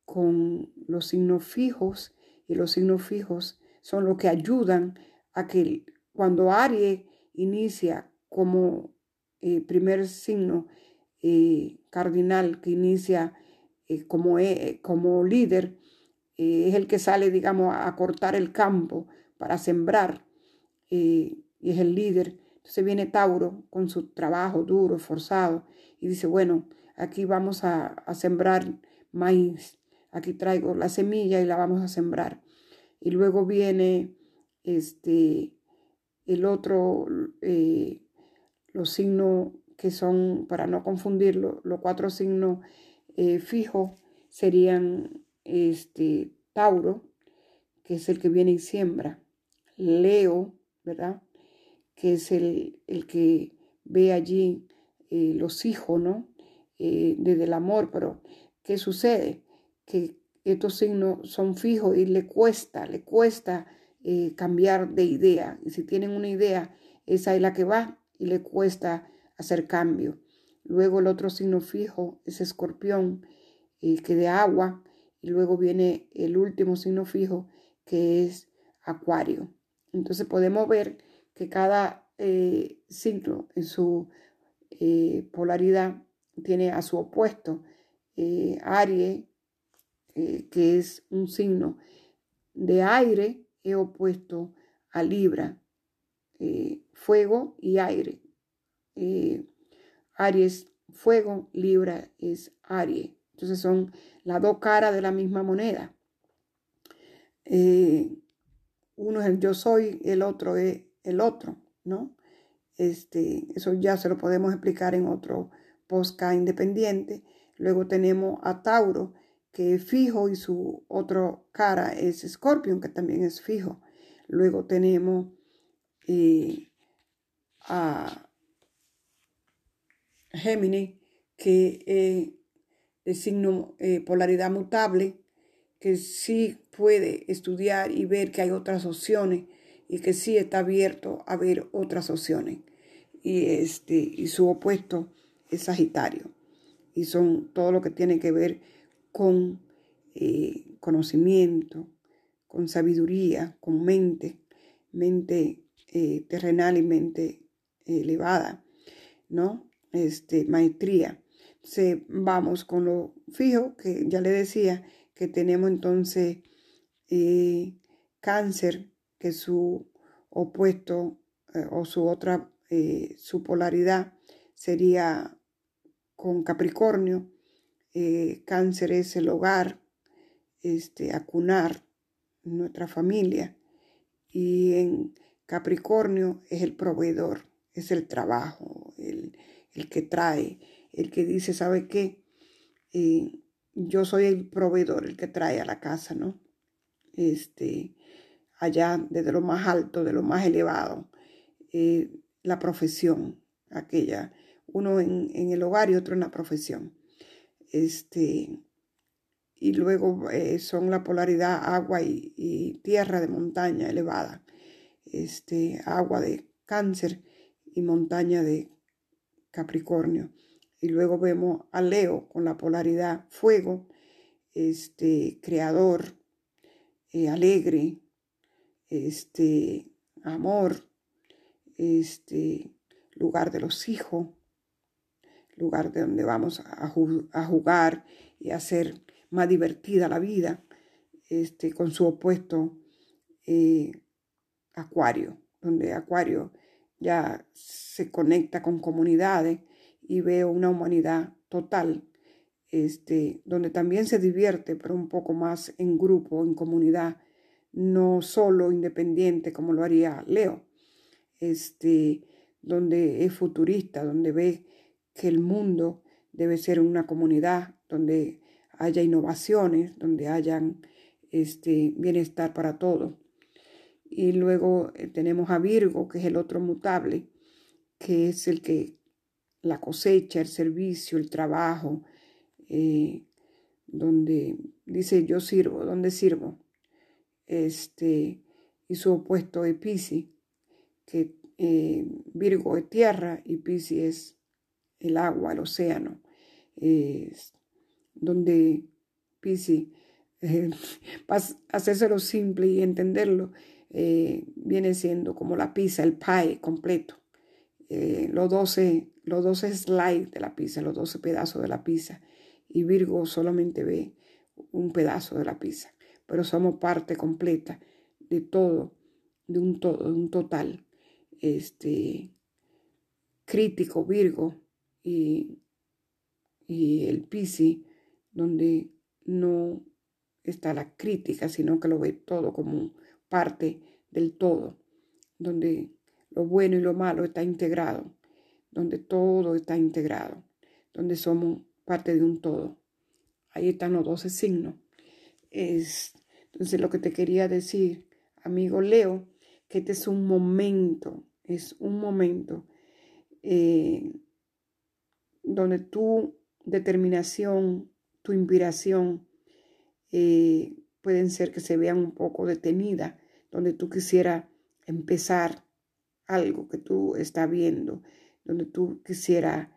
con los signos fijos y los signos fijos son los que ayudan a que cuando Aries inicia como eh, primer signo cardinal que inicia como, como líder, es el que sale, digamos, a cortar el campo para sembrar y es el líder. Entonces viene Tauro con su trabajo duro, esforzado, y dice, bueno, aquí vamos a, sembrar maíz, aquí traigo la semilla y la vamos a sembrar. Y luego viene este, el otro, eh, los signos que son, para no confundirlo, los cuatro signos eh, fijos serían este, Tauro, que es el que viene y siembra, Leo, ¿verdad? que es el, que ve allí eh, los hijos, ¿no? Desde el amor, pero ¿qué sucede? Que estos signos son fijos y le cuesta, le cuesta eh, cambiar de idea. Y si tienen una idea, esa es la que va y le cuesta hacer cambio. Luego el otro signo fijo es escorpión, que de agua. Y luego viene el último signo fijo, que es acuario. Entonces podemos ver que cada eh, signo en su eh, polaridad tiene a su opuesto. Eh, Aries, que es un signo de aire, es opuesto a Libra, fuego y aire. Aries, fuego, Libra es Aries. Entonces son las dos caras de la misma moneda. uno es el yo soy, el otro es el otro, ¿no? Este, eso ya se lo podemos explicar en otro posca independiente. Luego tenemos a Tauro, que es fijo y su otra cara es Scorpion, que también es fijo. Luego tenemos eh, a Géminis, que es de signo eh, polaridad mutable, que sí puede estudiar y ver que hay otras opciones y que sí está abierto a ver otras opciones. Y, este, y su opuesto es Sagitario. Y son todo lo que tiene que ver con eh, conocimiento, con sabiduría, con mente, mente eh, terrenal y mente elevada, ¿no? Este, maestría. Entonces, vamos con lo fijo, que ya le decía que tenemos entonces eh, cáncer, que su opuesto eh, o su otra, eh, su polaridad sería con Capricornio. Eh, cáncer es el hogar, este, acunar nuestra familia. Y en Capricornio es el proveedor, es el trabajo, el, el que trae, el que dice, ¿sabe qué? yo soy el proveedor, el que trae a la casa, ¿no? Este, allá desde lo más alto, de lo más elevado, eh, la profesión, aquella, uno en, el hogar y otro en la profesión. Este, y luego eh, son la polaridad agua y, tierra de montaña elevada, este, agua de cáncer y montaña de Capricornio. Y luego vemos a Leo con la polaridad fuego, este, creador, eh, alegre, este amor, este lugar de los hijos, lugar de donde vamos a, jugar y hacer más divertida la vida, este, con su opuesto eh, Acuario, donde Acuario ya se conecta con comunidades y veo una humanidad total, este, donde también se divierte, pero un poco más en grupo, en comunidad, no solo independiente como lo haría Leo, este, donde es futurista, donde ve que el mundo debe ser una comunidad donde haya innovaciones, donde hayan este, bienestar para todos. Y luego eh, tenemos a Virgo, que es el otro mutable, que es el que la cosecha, el servicio, el trabajo, eh, donde dice yo sirvo, ¿dónde sirvo? Este, y su opuesto es Pisces, que eh, Virgo es tierra y Pisces es el agua, el océano, donde Pisces, eh, hacérselo simple y entenderlo, eh, viene siendo como la pizza, el pie completo. Eh, los, 12, los 12 slides de la pizza, los 12 pedazos de la pizza. Y Virgo solamente ve un pedazo de la pizza. Pero somos parte completa de todo, de un todo, de un total. Este, crítico, Virgo y, el Piscis, donde no está la crítica, sino que lo ve todo como parte del todo, donde lo bueno y lo malo está integrado, donde todo está integrado, donde somos parte de un todo. Ahí están los doce signos. Es, entonces lo que te quería decir, amigo Leo, que este es un momento, es un momento eh, donde tu determinación, tu inspiración, eh, pueden ser que se vean un poco detenidas, donde tú quisieras empezar algo que tú estás viendo, donde tú quisieras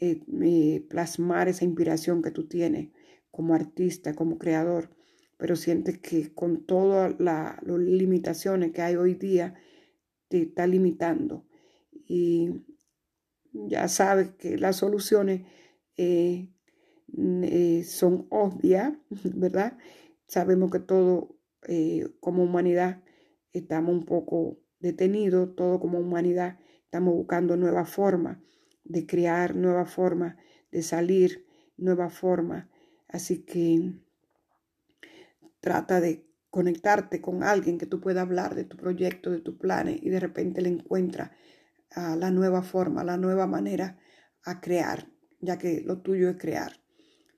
eh, plasmar esa inspiración que tú tienes como artista, como creador, pero sientes que con todas las limitaciones que hay hoy día, te está limitando. Y ya sabes que las soluciones son obvias, ¿verdad? Sabemos que todo eh, como humanidad estamos un poco detenidos, todo como humanidad estamos buscando nuevas formas de crear, nuevas formas de salir, nuevas formas. Así que trata de conectarte con alguien que tú puedas hablar de tu proyecto, de tus planes y de repente le la nueva forma, la nueva manera a crear, ya que lo tuyo es crear.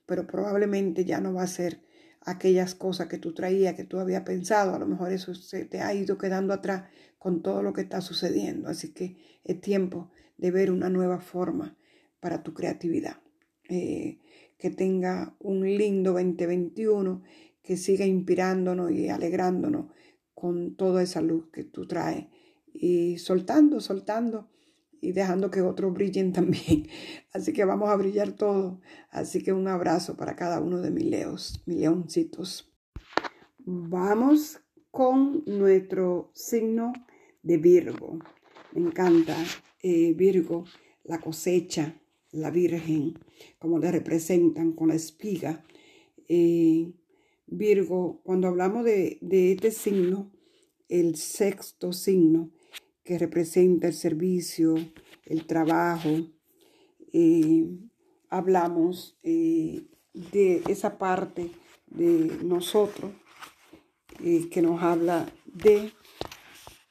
Pero probablemente ya no va a ser aquellas cosas que tú traías, que tú habías pensado, a lo mejor eso se te ha ido quedando atrás con todo lo que está sucediendo. Así que es tiempo de ver una nueva forma para tu creatividad. Eh, que tenga un lindo 2021, que siga inspirándonos y alegrándonos con toda esa luz que tú traes y soltando, soltando y dejando que otros brillen también. Así que vamos a brillar todos. Así que un abrazo para cada uno de mis leos, mis leoncitos. Vamos con nuestro signo de Virgo. Me encanta eh, Virgo, la cosecha, la Virgen, como le representan con la espiga. Eh, Virgo, cuando hablamos de, de este signo, el sexto signo, que representa el servicio, el trabajo. Eh, hablamos eh, de esa parte de nosotros eh, que nos habla de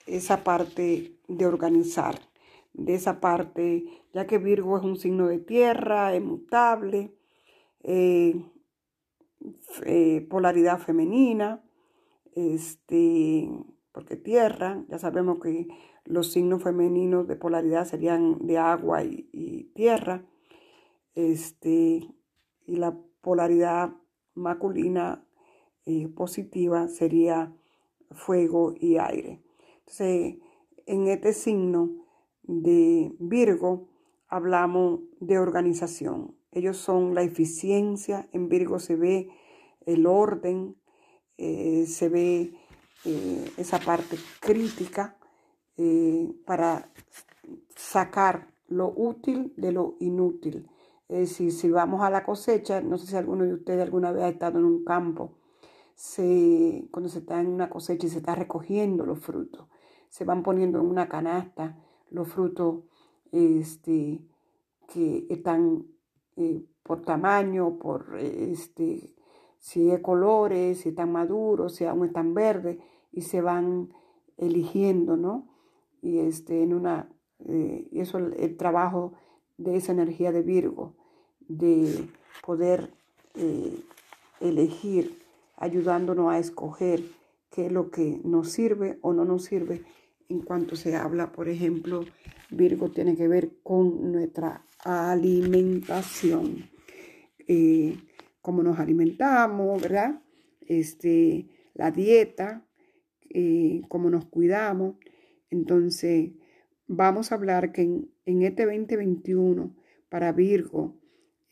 esa parte de organizar, de esa parte, ya que Virgo es un signo de tierra, es mutable, polaridad femenina, este, porque tierra, ya sabemos que los signos femeninos de polaridad serían de agua y, tierra. Este, y la polaridad masculina y positiva sería fuego y aire. Entonces, en este signo de Virgo hablamos de organización. Ellos son la eficiencia, en Virgo se ve el orden, eh, se ve eh, esa parte crítica eh, para sacar lo útil de lo inútil. Es decir, si vamos a la cosecha, no sé si alguno de ustedes alguna vez ha estado en un campo, se, cuando se está en una cosecha y se está recogiendo los frutos, se van poniendo en una canasta los frutos este, que están eh, por tamaño, por este, si es colores, si están maduros, si aún están verdes, y se van eligiendo, ¿no? Y este, en una, eh, eso el, trabajo de esa energía de Virgo, de poder eh, elegir, ayudándonos a escoger qué es lo que nos sirve o no nos sirve en cuanto se habla, por ejemplo, Virgo tiene que ver con nuestra alimentación, eh, cómo nos alimentamos, ¿verdad? Este, la dieta, cómo nos cuidamos. Entonces, vamos a hablar que en, este 2021, para Virgo,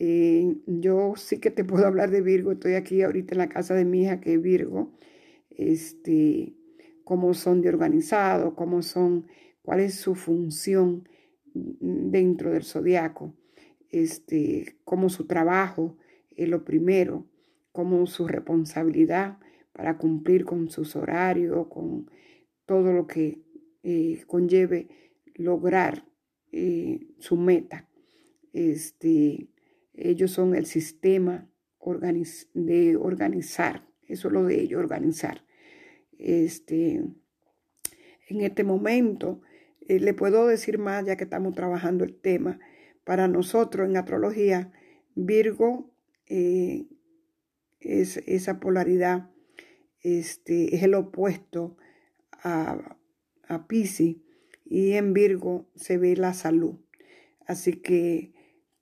eh, yo sí que te puedo hablar de Virgo, estoy aquí ahorita en la casa de mi hija que es Virgo, este, cómo son de organizado, cómo son, cuál es su función dentro del zodiaco, este, cómo su trabajo es lo primero, cómo su responsabilidad para cumplir con sus horarios, con todo lo que eh, conlleve lograr eh, su meta. Este, ellos son el sistema de organizar, eso es lo de ellos, organizar. Este, en este momento, eh, le puedo decir más ya que estamos trabajando el tema. Para nosotros en astrología, Virgo es esa polaridad este, es el opuesto a, a Pisces y en Virgo se ve la salud. Así que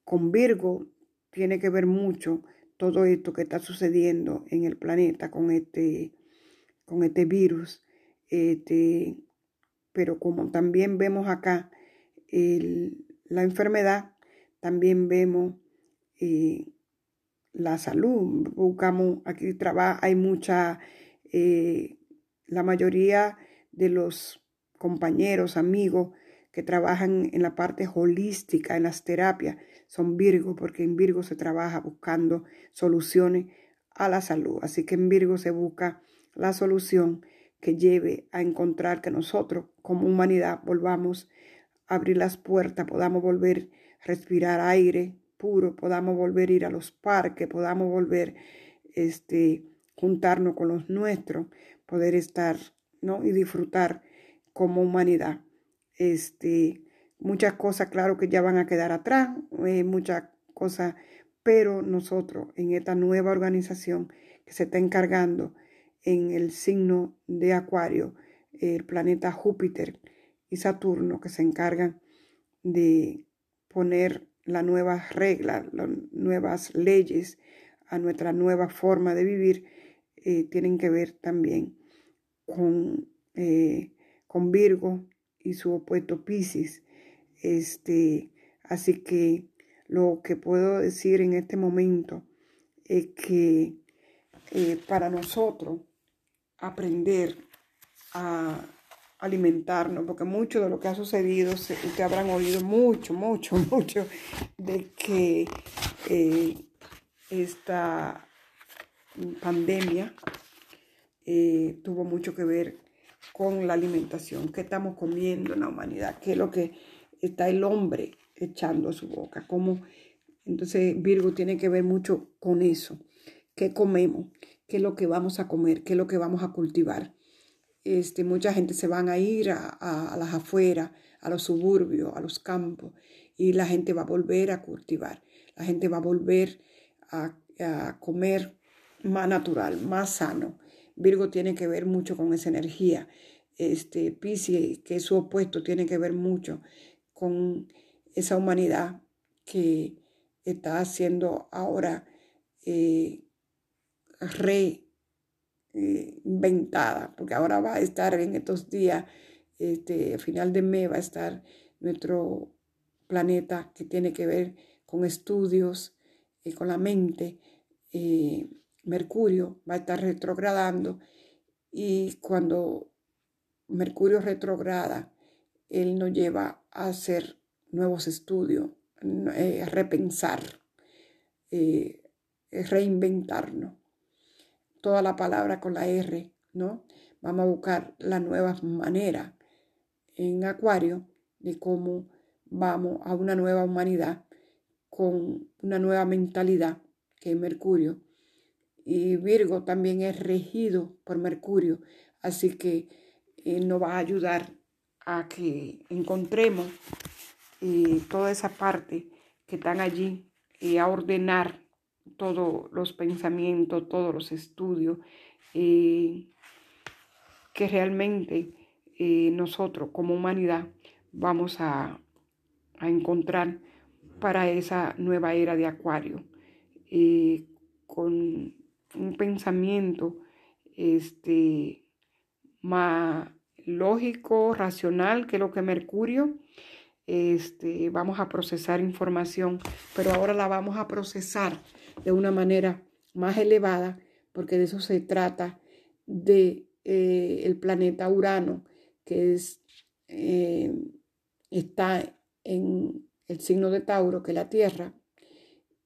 con Virgo tiene que ver mucho todo esto que está sucediendo en el planeta con este, con este virus. Este, pero como también vemos acá la enfermedad, también vemos eh, la salud. Buscamos, aquí trabaja, hay mucha eh, la mayoría de los compañeros, amigos que trabajan en la parte holística, en las terapias, son Virgo, porque en Virgo se trabaja buscando soluciones a la salud. Así que en Virgo se busca la solución que lleve a encontrar que nosotros como humanidad volvamos a abrir las puertas, podamos volver a respirar aire puro, podamos volver a ir a los parques, podamos volver este, juntarnos con los nuestros, poder estar, ¿no? Y disfrutar como humanidad. Este, muchas cosas, claro que ya van a quedar atrás, eh, muchas cosas, pero nosotros en esta nueva organización que se está encargando en el signo de Acuario, el planeta Júpiter y Saturno, que se encargan de poner las nuevas reglas, las nuevas leyes a nuestra nueva forma de vivir, eh, tienen que ver también con, eh, con Virgo y su opuesto Pisces. Este, así que lo que puedo decir en este momento es que eh, para nosotros aprender a alimentarnos, porque mucho de lo que ha sucedido, ustedes habrán oído mucho, mucho, mucho de que esta pandemia eh, tuvo mucho que ver con la alimentación, qué estamos comiendo en la humanidad, qué es lo que está el hombre echando a su boca, cómo entonces Virgo tiene que ver mucho con eso, qué comemos, qué es lo que vamos a comer, qué es lo que vamos a cultivar. Este, mucha gente se van a ir a, las afueras, a los suburbios, a los campos, y la gente va a volver a cultivar, la gente va a volver a comer más natural, más sano. Virgo tiene que ver mucho con esa energía. Este Pisces, que es su opuesto, tiene que ver mucho con esa humanidad que está siendo ahora eh, reinventada, eh, porque ahora va a estar en estos días, este, final de mes va a estar nuestro planeta que tiene que ver con estudios, y con la mente. Eh, Mercurio va a estar retrogradando y cuando Mercurio retrograda, él nos lleva a hacer nuevos estudios, eh, repensar, eh, reinventarnos. Toda la palabra con la R, ¿no? Vamos a buscar la nueva manera en Acuario de cómo vamos a una nueva humanidad con una nueva mentalidad que es Mercurio y Virgo también es regido por Mercurio. Así que eh, nos va a ayudar a que encontremos eh, toda esa parte que están allí y a ordenar todos los pensamientos, todos los estudios, que realmente nosotros como humanidad vamos a, a encontrar para esa nueva era de Acuario, eh, con un pensamiento este, más lógico, racional que lo que Mercurio. Este, vamos a procesar información, pero ahora la vamos a procesar de una manera más elevada, porque de eso se trata de eh, el planeta Urano, que es, eh, está en el signo de Tauro, que es la Tierra,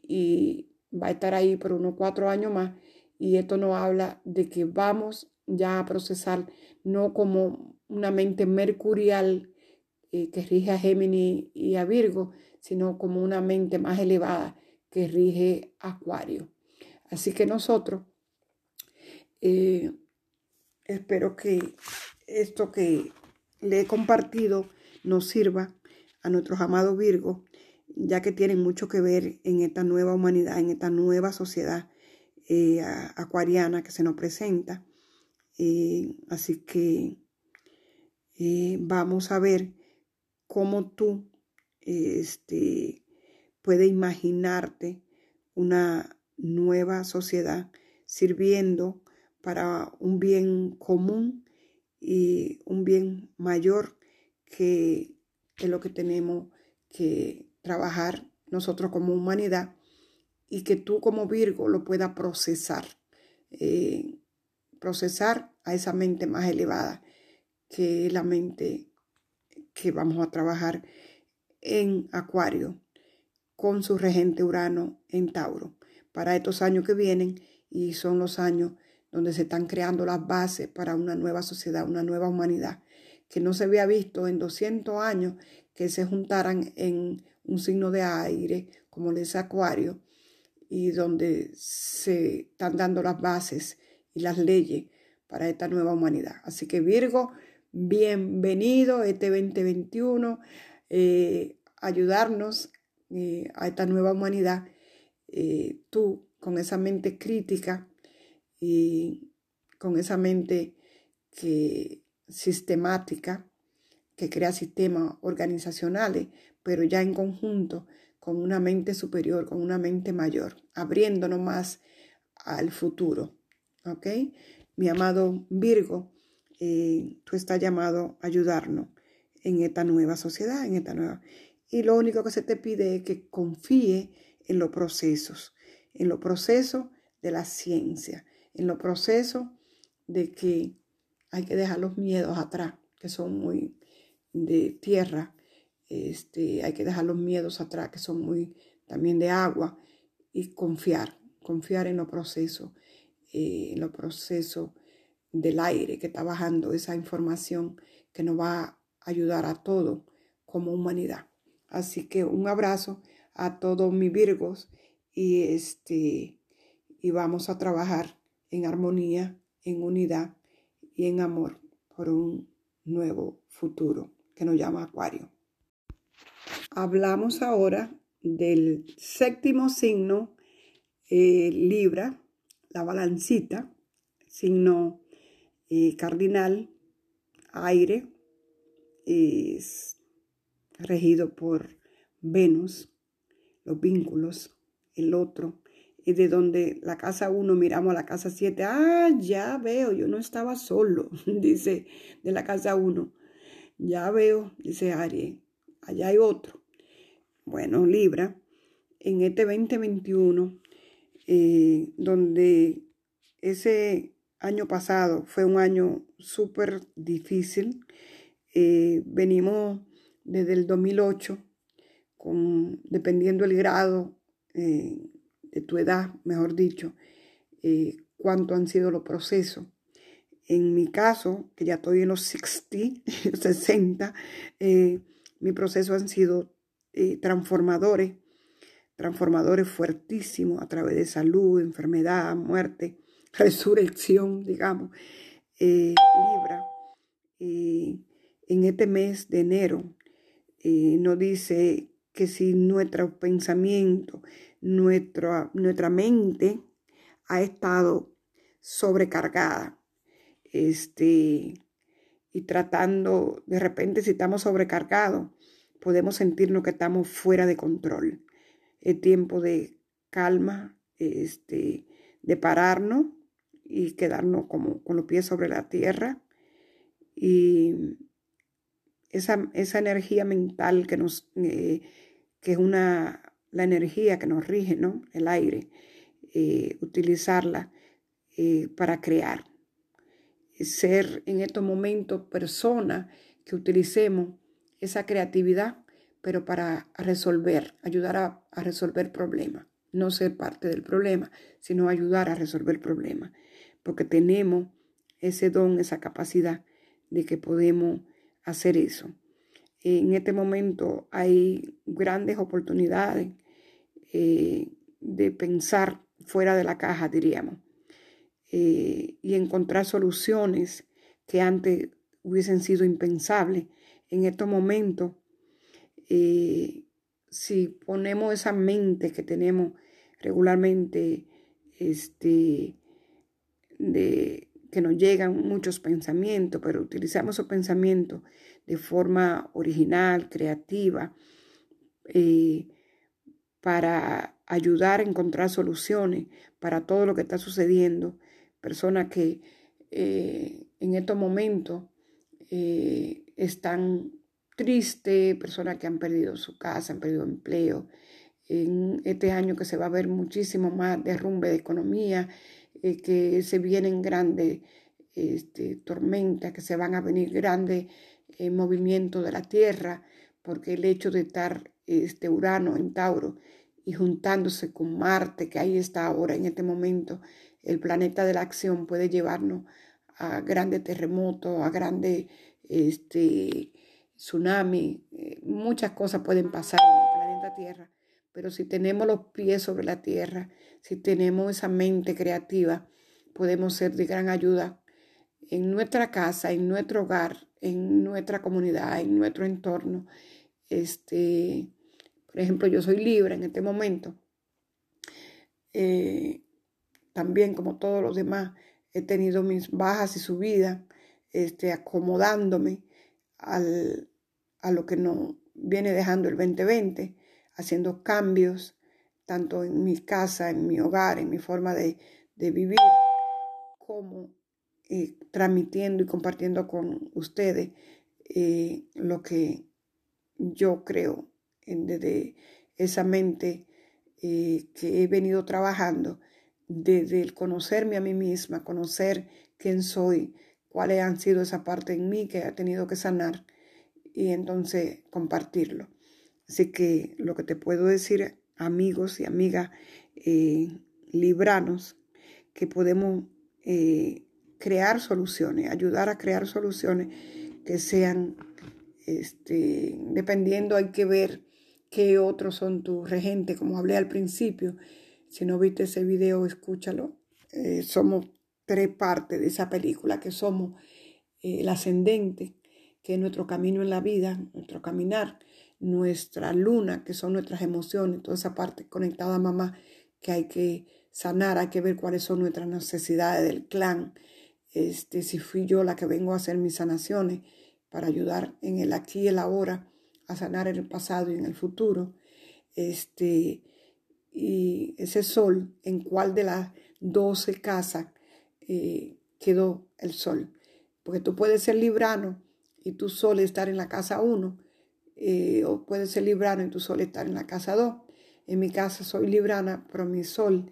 y va a estar ahí por unos cuatro años más. Y esto nos habla de que vamos ya a procesar no como una mente mercurial eh, que rige a Géminis y a Virgo, sino como una mente más elevada que rige a Acuario. Así que nosotros, eh, espero que esto que le he compartido nos sirva a nuestros amados Virgos, ya que tienen mucho que ver en esta nueva humanidad, en esta nueva sociedad eh, acuariana que se nos presenta. Eh, así que eh, vamos a ver cómo tú este, puedes imaginarte una nueva sociedad sirviendo para un bien común y un bien mayor que es lo que tenemos que trabajar nosotros como humanidad y que tú como Virgo lo puedas procesar, eh, procesar a esa mente más elevada, que es la mente que vamos a trabajar en Acuario con su regente Urano en Tauro para estos años que vienen y son los años donde se están creando las bases para una nueva sociedad, una nueva humanidad que no se había visto en 200 años que se juntaran en un signo de aire, como el Acuario, y donde se están dando las bases y las leyes para esta nueva humanidad. Así que Virgo, bienvenido este 2021, eh, ayudarnos eh, a esta nueva humanidad. Eh, tú con esa mente crítica y con esa mente que sistemática que crea sistemas organizacionales, pero ya en conjunto con una mente superior, con una mente mayor, abriéndonos más al futuro. ¿Ok? Mi amado Virgo, eh, tú estás llamado a ayudarnos en esta nueva sociedad, en esta nueva. Y lo único que se te pide es que confíe en los procesos, en los procesos de la ciencia, en los procesos de que hay que dejar los miedos atrás, que son muy de tierra. Este, hay que dejar los miedos atrás, que son muy también de agua, y confiar, confiar en los procesos, eh, en los procesos del aire que está bajando esa información que nos va a ayudar a todos como humanidad. Así que un abrazo a todos mis Virgos y este y vamos a trabajar en armonía, en unidad y en amor por un nuevo futuro que nos llama Acuario. Hablamos ahora del séptimo signo eh, Libra, la balancita, signo eh, cardinal, aire, es regido por Venus, los vínculos, el otro, y de donde la casa 1 miramos a la casa 7, ah, ya veo, yo no estaba solo, dice de la casa 1. Ya veo, dice Aries, allá hay otro. Bueno, Libra, en este 2021, eh, donde ese año pasado fue un año súper difícil, eh, venimos desde el 2008, con, dependiendo el grado eh, de tu edad, mejor dicho, cuánto han sido los procesos. En mi caso, que ya estoy en los 60, 60, eh, mi proceso han sido eh, transformadores, transformadores fuertísimos a través de salud, enfermedad, muerte, resurrección, digamos. eh, Libra eh, en este mes de enero. nos dice que si nuestro pensamiento, nuestra, nuestra mente ha estado sobrecargada, este, y tratando, de repente si estamos sobrecargados, podemos sentirnos que estamos fuera de control. Es tiempo de calma, este, de pararnos y quedarnos como con los pies sobre la tierra. Y esa, esa energía mental que nos, eh, que es una, la energía que nos rige, ¿no? El aire, eh, utilizarla eh, para crear. Ser en estos momentos persona que utilicemos esa creatividad, pero para resolver, ayudar a, resolver problemas. No ser parte del problema, sino ayudar a resolver problemas. Porque tenemos ese don, esa capacidad de que podemos hacer eso en este momento hay grandes oportunidades eh, de pensar fuera de la caja, diríamos, eh, y encontrar soluciones que antes hubiesen sido impensables. En estos momentos, eh, si ponemos esa mente que tenemos regularmente, este, de que nos llegan muchos pensamientos, pero utilizamos esos pensamientos de forma original, creativa, eh, para ayudar a encontrar soluciones para todo lo que está sucediendo. Personas que eh, en estos momentos están tristes, personas que han perdido su casa, han perdido empleo. En este año que se va a ver muchísimo más derrumbe de economía, que se vienen grandes este, tormentas, que se van a venir grandes en movimiento de la Tierra, porque el hecho de estar este Urano en Tauro y juntándose con Marte, que ahí está ahora en este momento, el planeta de la acción puede llevarnos a grandes terremotos, a grandes este, tsunamis, eh, muchas cosas pueden pasar en el planeta Tierra, pero si tenemos los pies sobre la Tierra, si tenemos esa mente creativa, podemos ser de gran ayuda en nuestra casa, en nuestro hogar, en nuestra comunidad, en nuestro entorno. Este, por ejemplo, yo soy libre en este momento. Eh, también, como todos los demás, he tenido mis bajas y subidas, este, acomodándome al, a lo que nos viene dejando el 2020, haciendo cambios tanto en mi casa, en mi hogar, en mi forma de, de vivir, como eh, transmitiendo y compartiendo con ustedes eh, lo que yo creo desde esa mente eh, que he venido trabajando, desde el conocerme a mí misma, conocer quién soy, cuáles han sido esa parte en mí que ha tenido que sanar y entonces compartirlo. Así que lo que te puedo decir, amigos y amigas libranos, que podemos crear soluciones, ayudar a crear soluciones que sean, este, dependiendo, hay que ver qué otros son tus regentes, como hablé al principio. Si no viste ese video, escúchalo. Eh, somos tres partes de esa película, que somos eh, el ascendente, que es nuestro camino en la vida, nuestro caminar, nuestra luna, que son nuestras emociones, toda esa parte conectada a mamá que hay que sanar, hay que ver cuáles son nuestras necesidades del clan, este, si fui yo la que vengo a hacer mis sanaciones para ayudar en el aquí y el ahora a sanar en el pasado y en el futuro. Este, y ese sol, en cuál de las doce casas eh, quedó el sol. Porque tú puedes ser librano y tu sol estar en la casa 1, eh, o puedes ser librano y tu sol estar en la casa 2. En mi casa soy librana, pero mi sol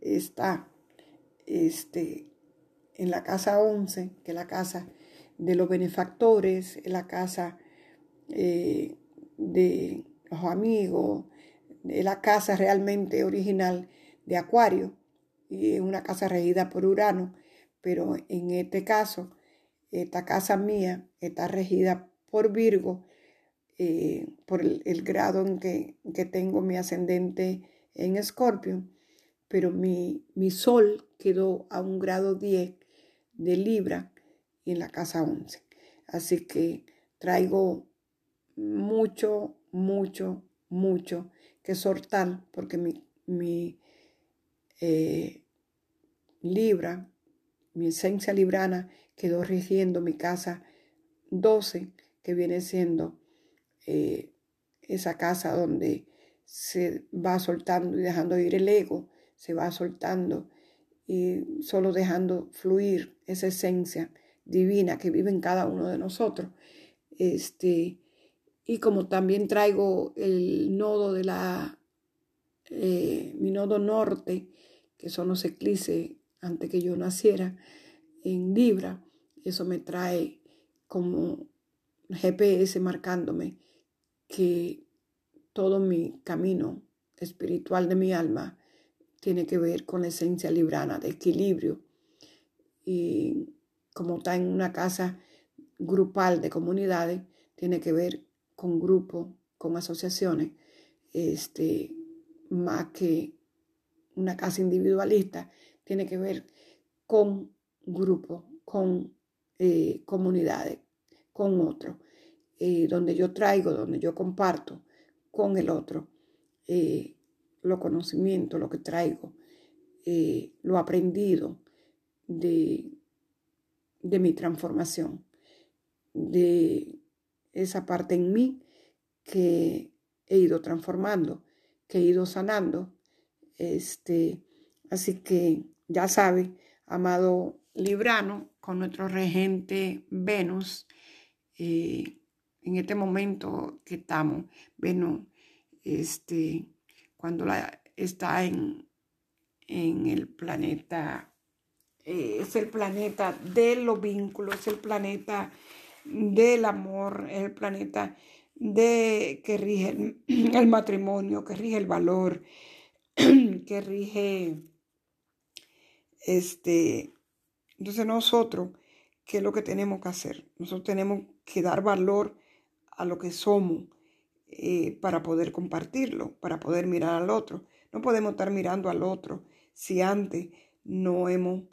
está este, en la casa 11, que es la casa de los benefactores, la casa eh, de los amigos, es la casa realmente original de Acuario, y es una casa regida por Urano, pero en este caso, esta casa mía está regida por Virgo, eh, por el, grado en que, que, tengo mi ascendente en Escorpio, pero mi, mi sol quedó a un grado 10 de Libra, en la casa 11. Así que traigo mucho, mucho, mucho que soltar porque mi, mi eh, libra, mi esencia librana quedó rigiendo mi casa 12, que viene siendo eh, esa casa donde se va soltando y dejando ir el ego, se va soltando y solo dejando fluir esa esencia divina que vive en cada uno de nosotros. Este, y como también traigo el nodo de la, eh, mi nodo norte, que son los eclipses antes que yo naciera, en Libra, eso me trae como GPS marcándome que todo mi camino espiritual de mi alma tiene que ver con la esencia librana de equilibrio. Y como está en una casa grupal de comunidades, tiene que ver con grupos, con asociaciones, este, más que una casa individualista, tiene que ver con grupos, con eh, comunidades, con otros, eh, donde yo traigo, donde yo comparto con el otro eh, lo conocimiento, lo que traigo, lo aprendido de, de mi transformación, de esa parte en mí que he ido transformando, que he ido sanando. Este, así que ya sabe, amado Librano, con nuestro regente Venus, eh, en este momento que estamos, Venus, este, cuando la, está en, en el planeta, eh, es el planeta de los vínculos, es el planeta del amor, es el planeta de que rige el, el matrimonio, que rige el valor, que rige este entonces nosotros, ¿qué es lo que tenemos que hacer? Nosotros tenemos que dar valor a lo que somos eh, para poder compartirlo, para poder mirar al otro. No podemos estar mirando al otro si antes no hemos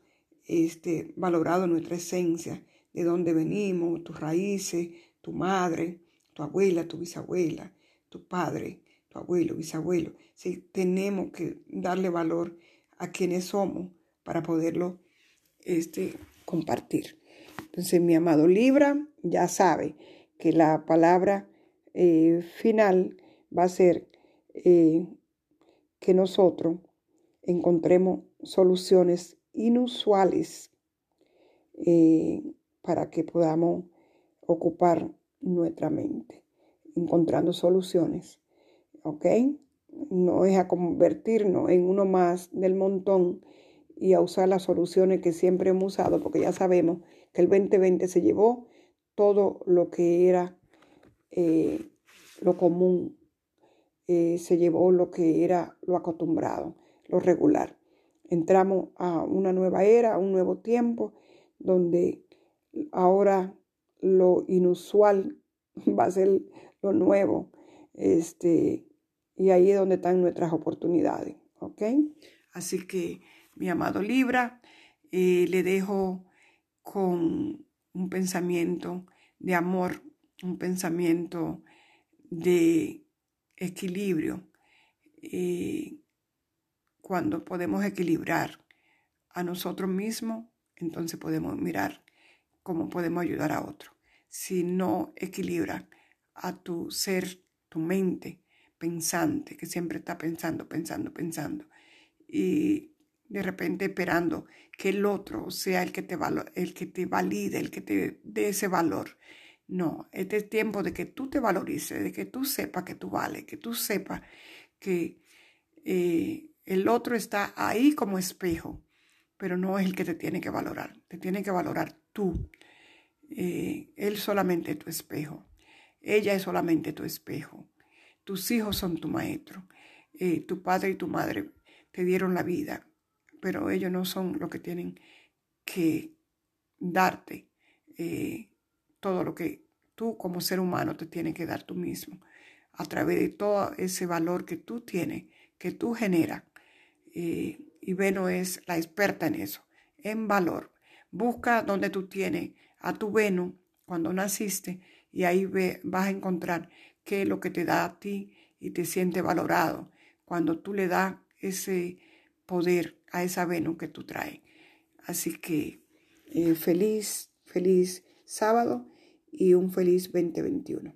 este, valorado nuestra esencia, de dónde venimos, tus raíces, tu madre, tu abuela, tu bisabuela, tu padre, tu abuelo, bisabuelo. Sí, tenemos que darle valor a quienes somos para poderlo este, compartir. Entonces, mi amado Libra ya sabe que la palabra eh, final va a ser eh, que nosotros encontremos soluciones inusuales eh, para que podamos ocupar nuestra mente, encontrando soluciones. ¿Ok? No es a convertirnos en uno más del montón, y a usar las soluciones que siempre hemos usado, porque ya sabemos que el 2020 se llevó todo lo que era eh, lo común, eh, se llevó lo que era lo acostumbrado, lo regular. Entramos a una nueva era, a un nuevo tiempo, donde ahora lo inusual va a ser lo nuevo. Este, y ahí es donde están nuestras oportunidades. ¿Ok? Así que mi amado Libra, eh, le dejo con un pensamiento de amor, un pensamiento de equilibrio. Eh, cuando podemos equilibrar a nosotros mismos, entonces podemos mirar cómo podemos ayudar a otro. Si no equilibra a tu ser, tu mente pensante, que siempre está pensando, pensando, pensando, y de repente esperando que el otro sea el que te, el que te valide, el que te dé ese valor. No, este es tiempo de que tú te valorices, de que tú sepas que tú vales, que tú sepas que eh, el otro está ahí como espejo, pero no es el que te tiene que valorar, te tiene que valorar tú. Eh, él solamente es tu espejo, ella es solamente tu espejo, tus hijos son tu maestro, eh, tu padre y tu madre te dieron la vida, pero ellos no son lo que tienen que darte eh, todo lo que tú como ser humano te tienes que dar tú mismo a través de todo ese valor que tú tienes, que tú generas. Eh, y Veno es la experta en eso, en valor. Busca donde tú tienes a tu Veno cuando naciste y ahí vas a encontrar qué es lo que te da a ti y te siente valorado cuando tú le das ese poder a esa Venus que tú traes. Así que eh, feliz, feliz sábado y un feliz 2021.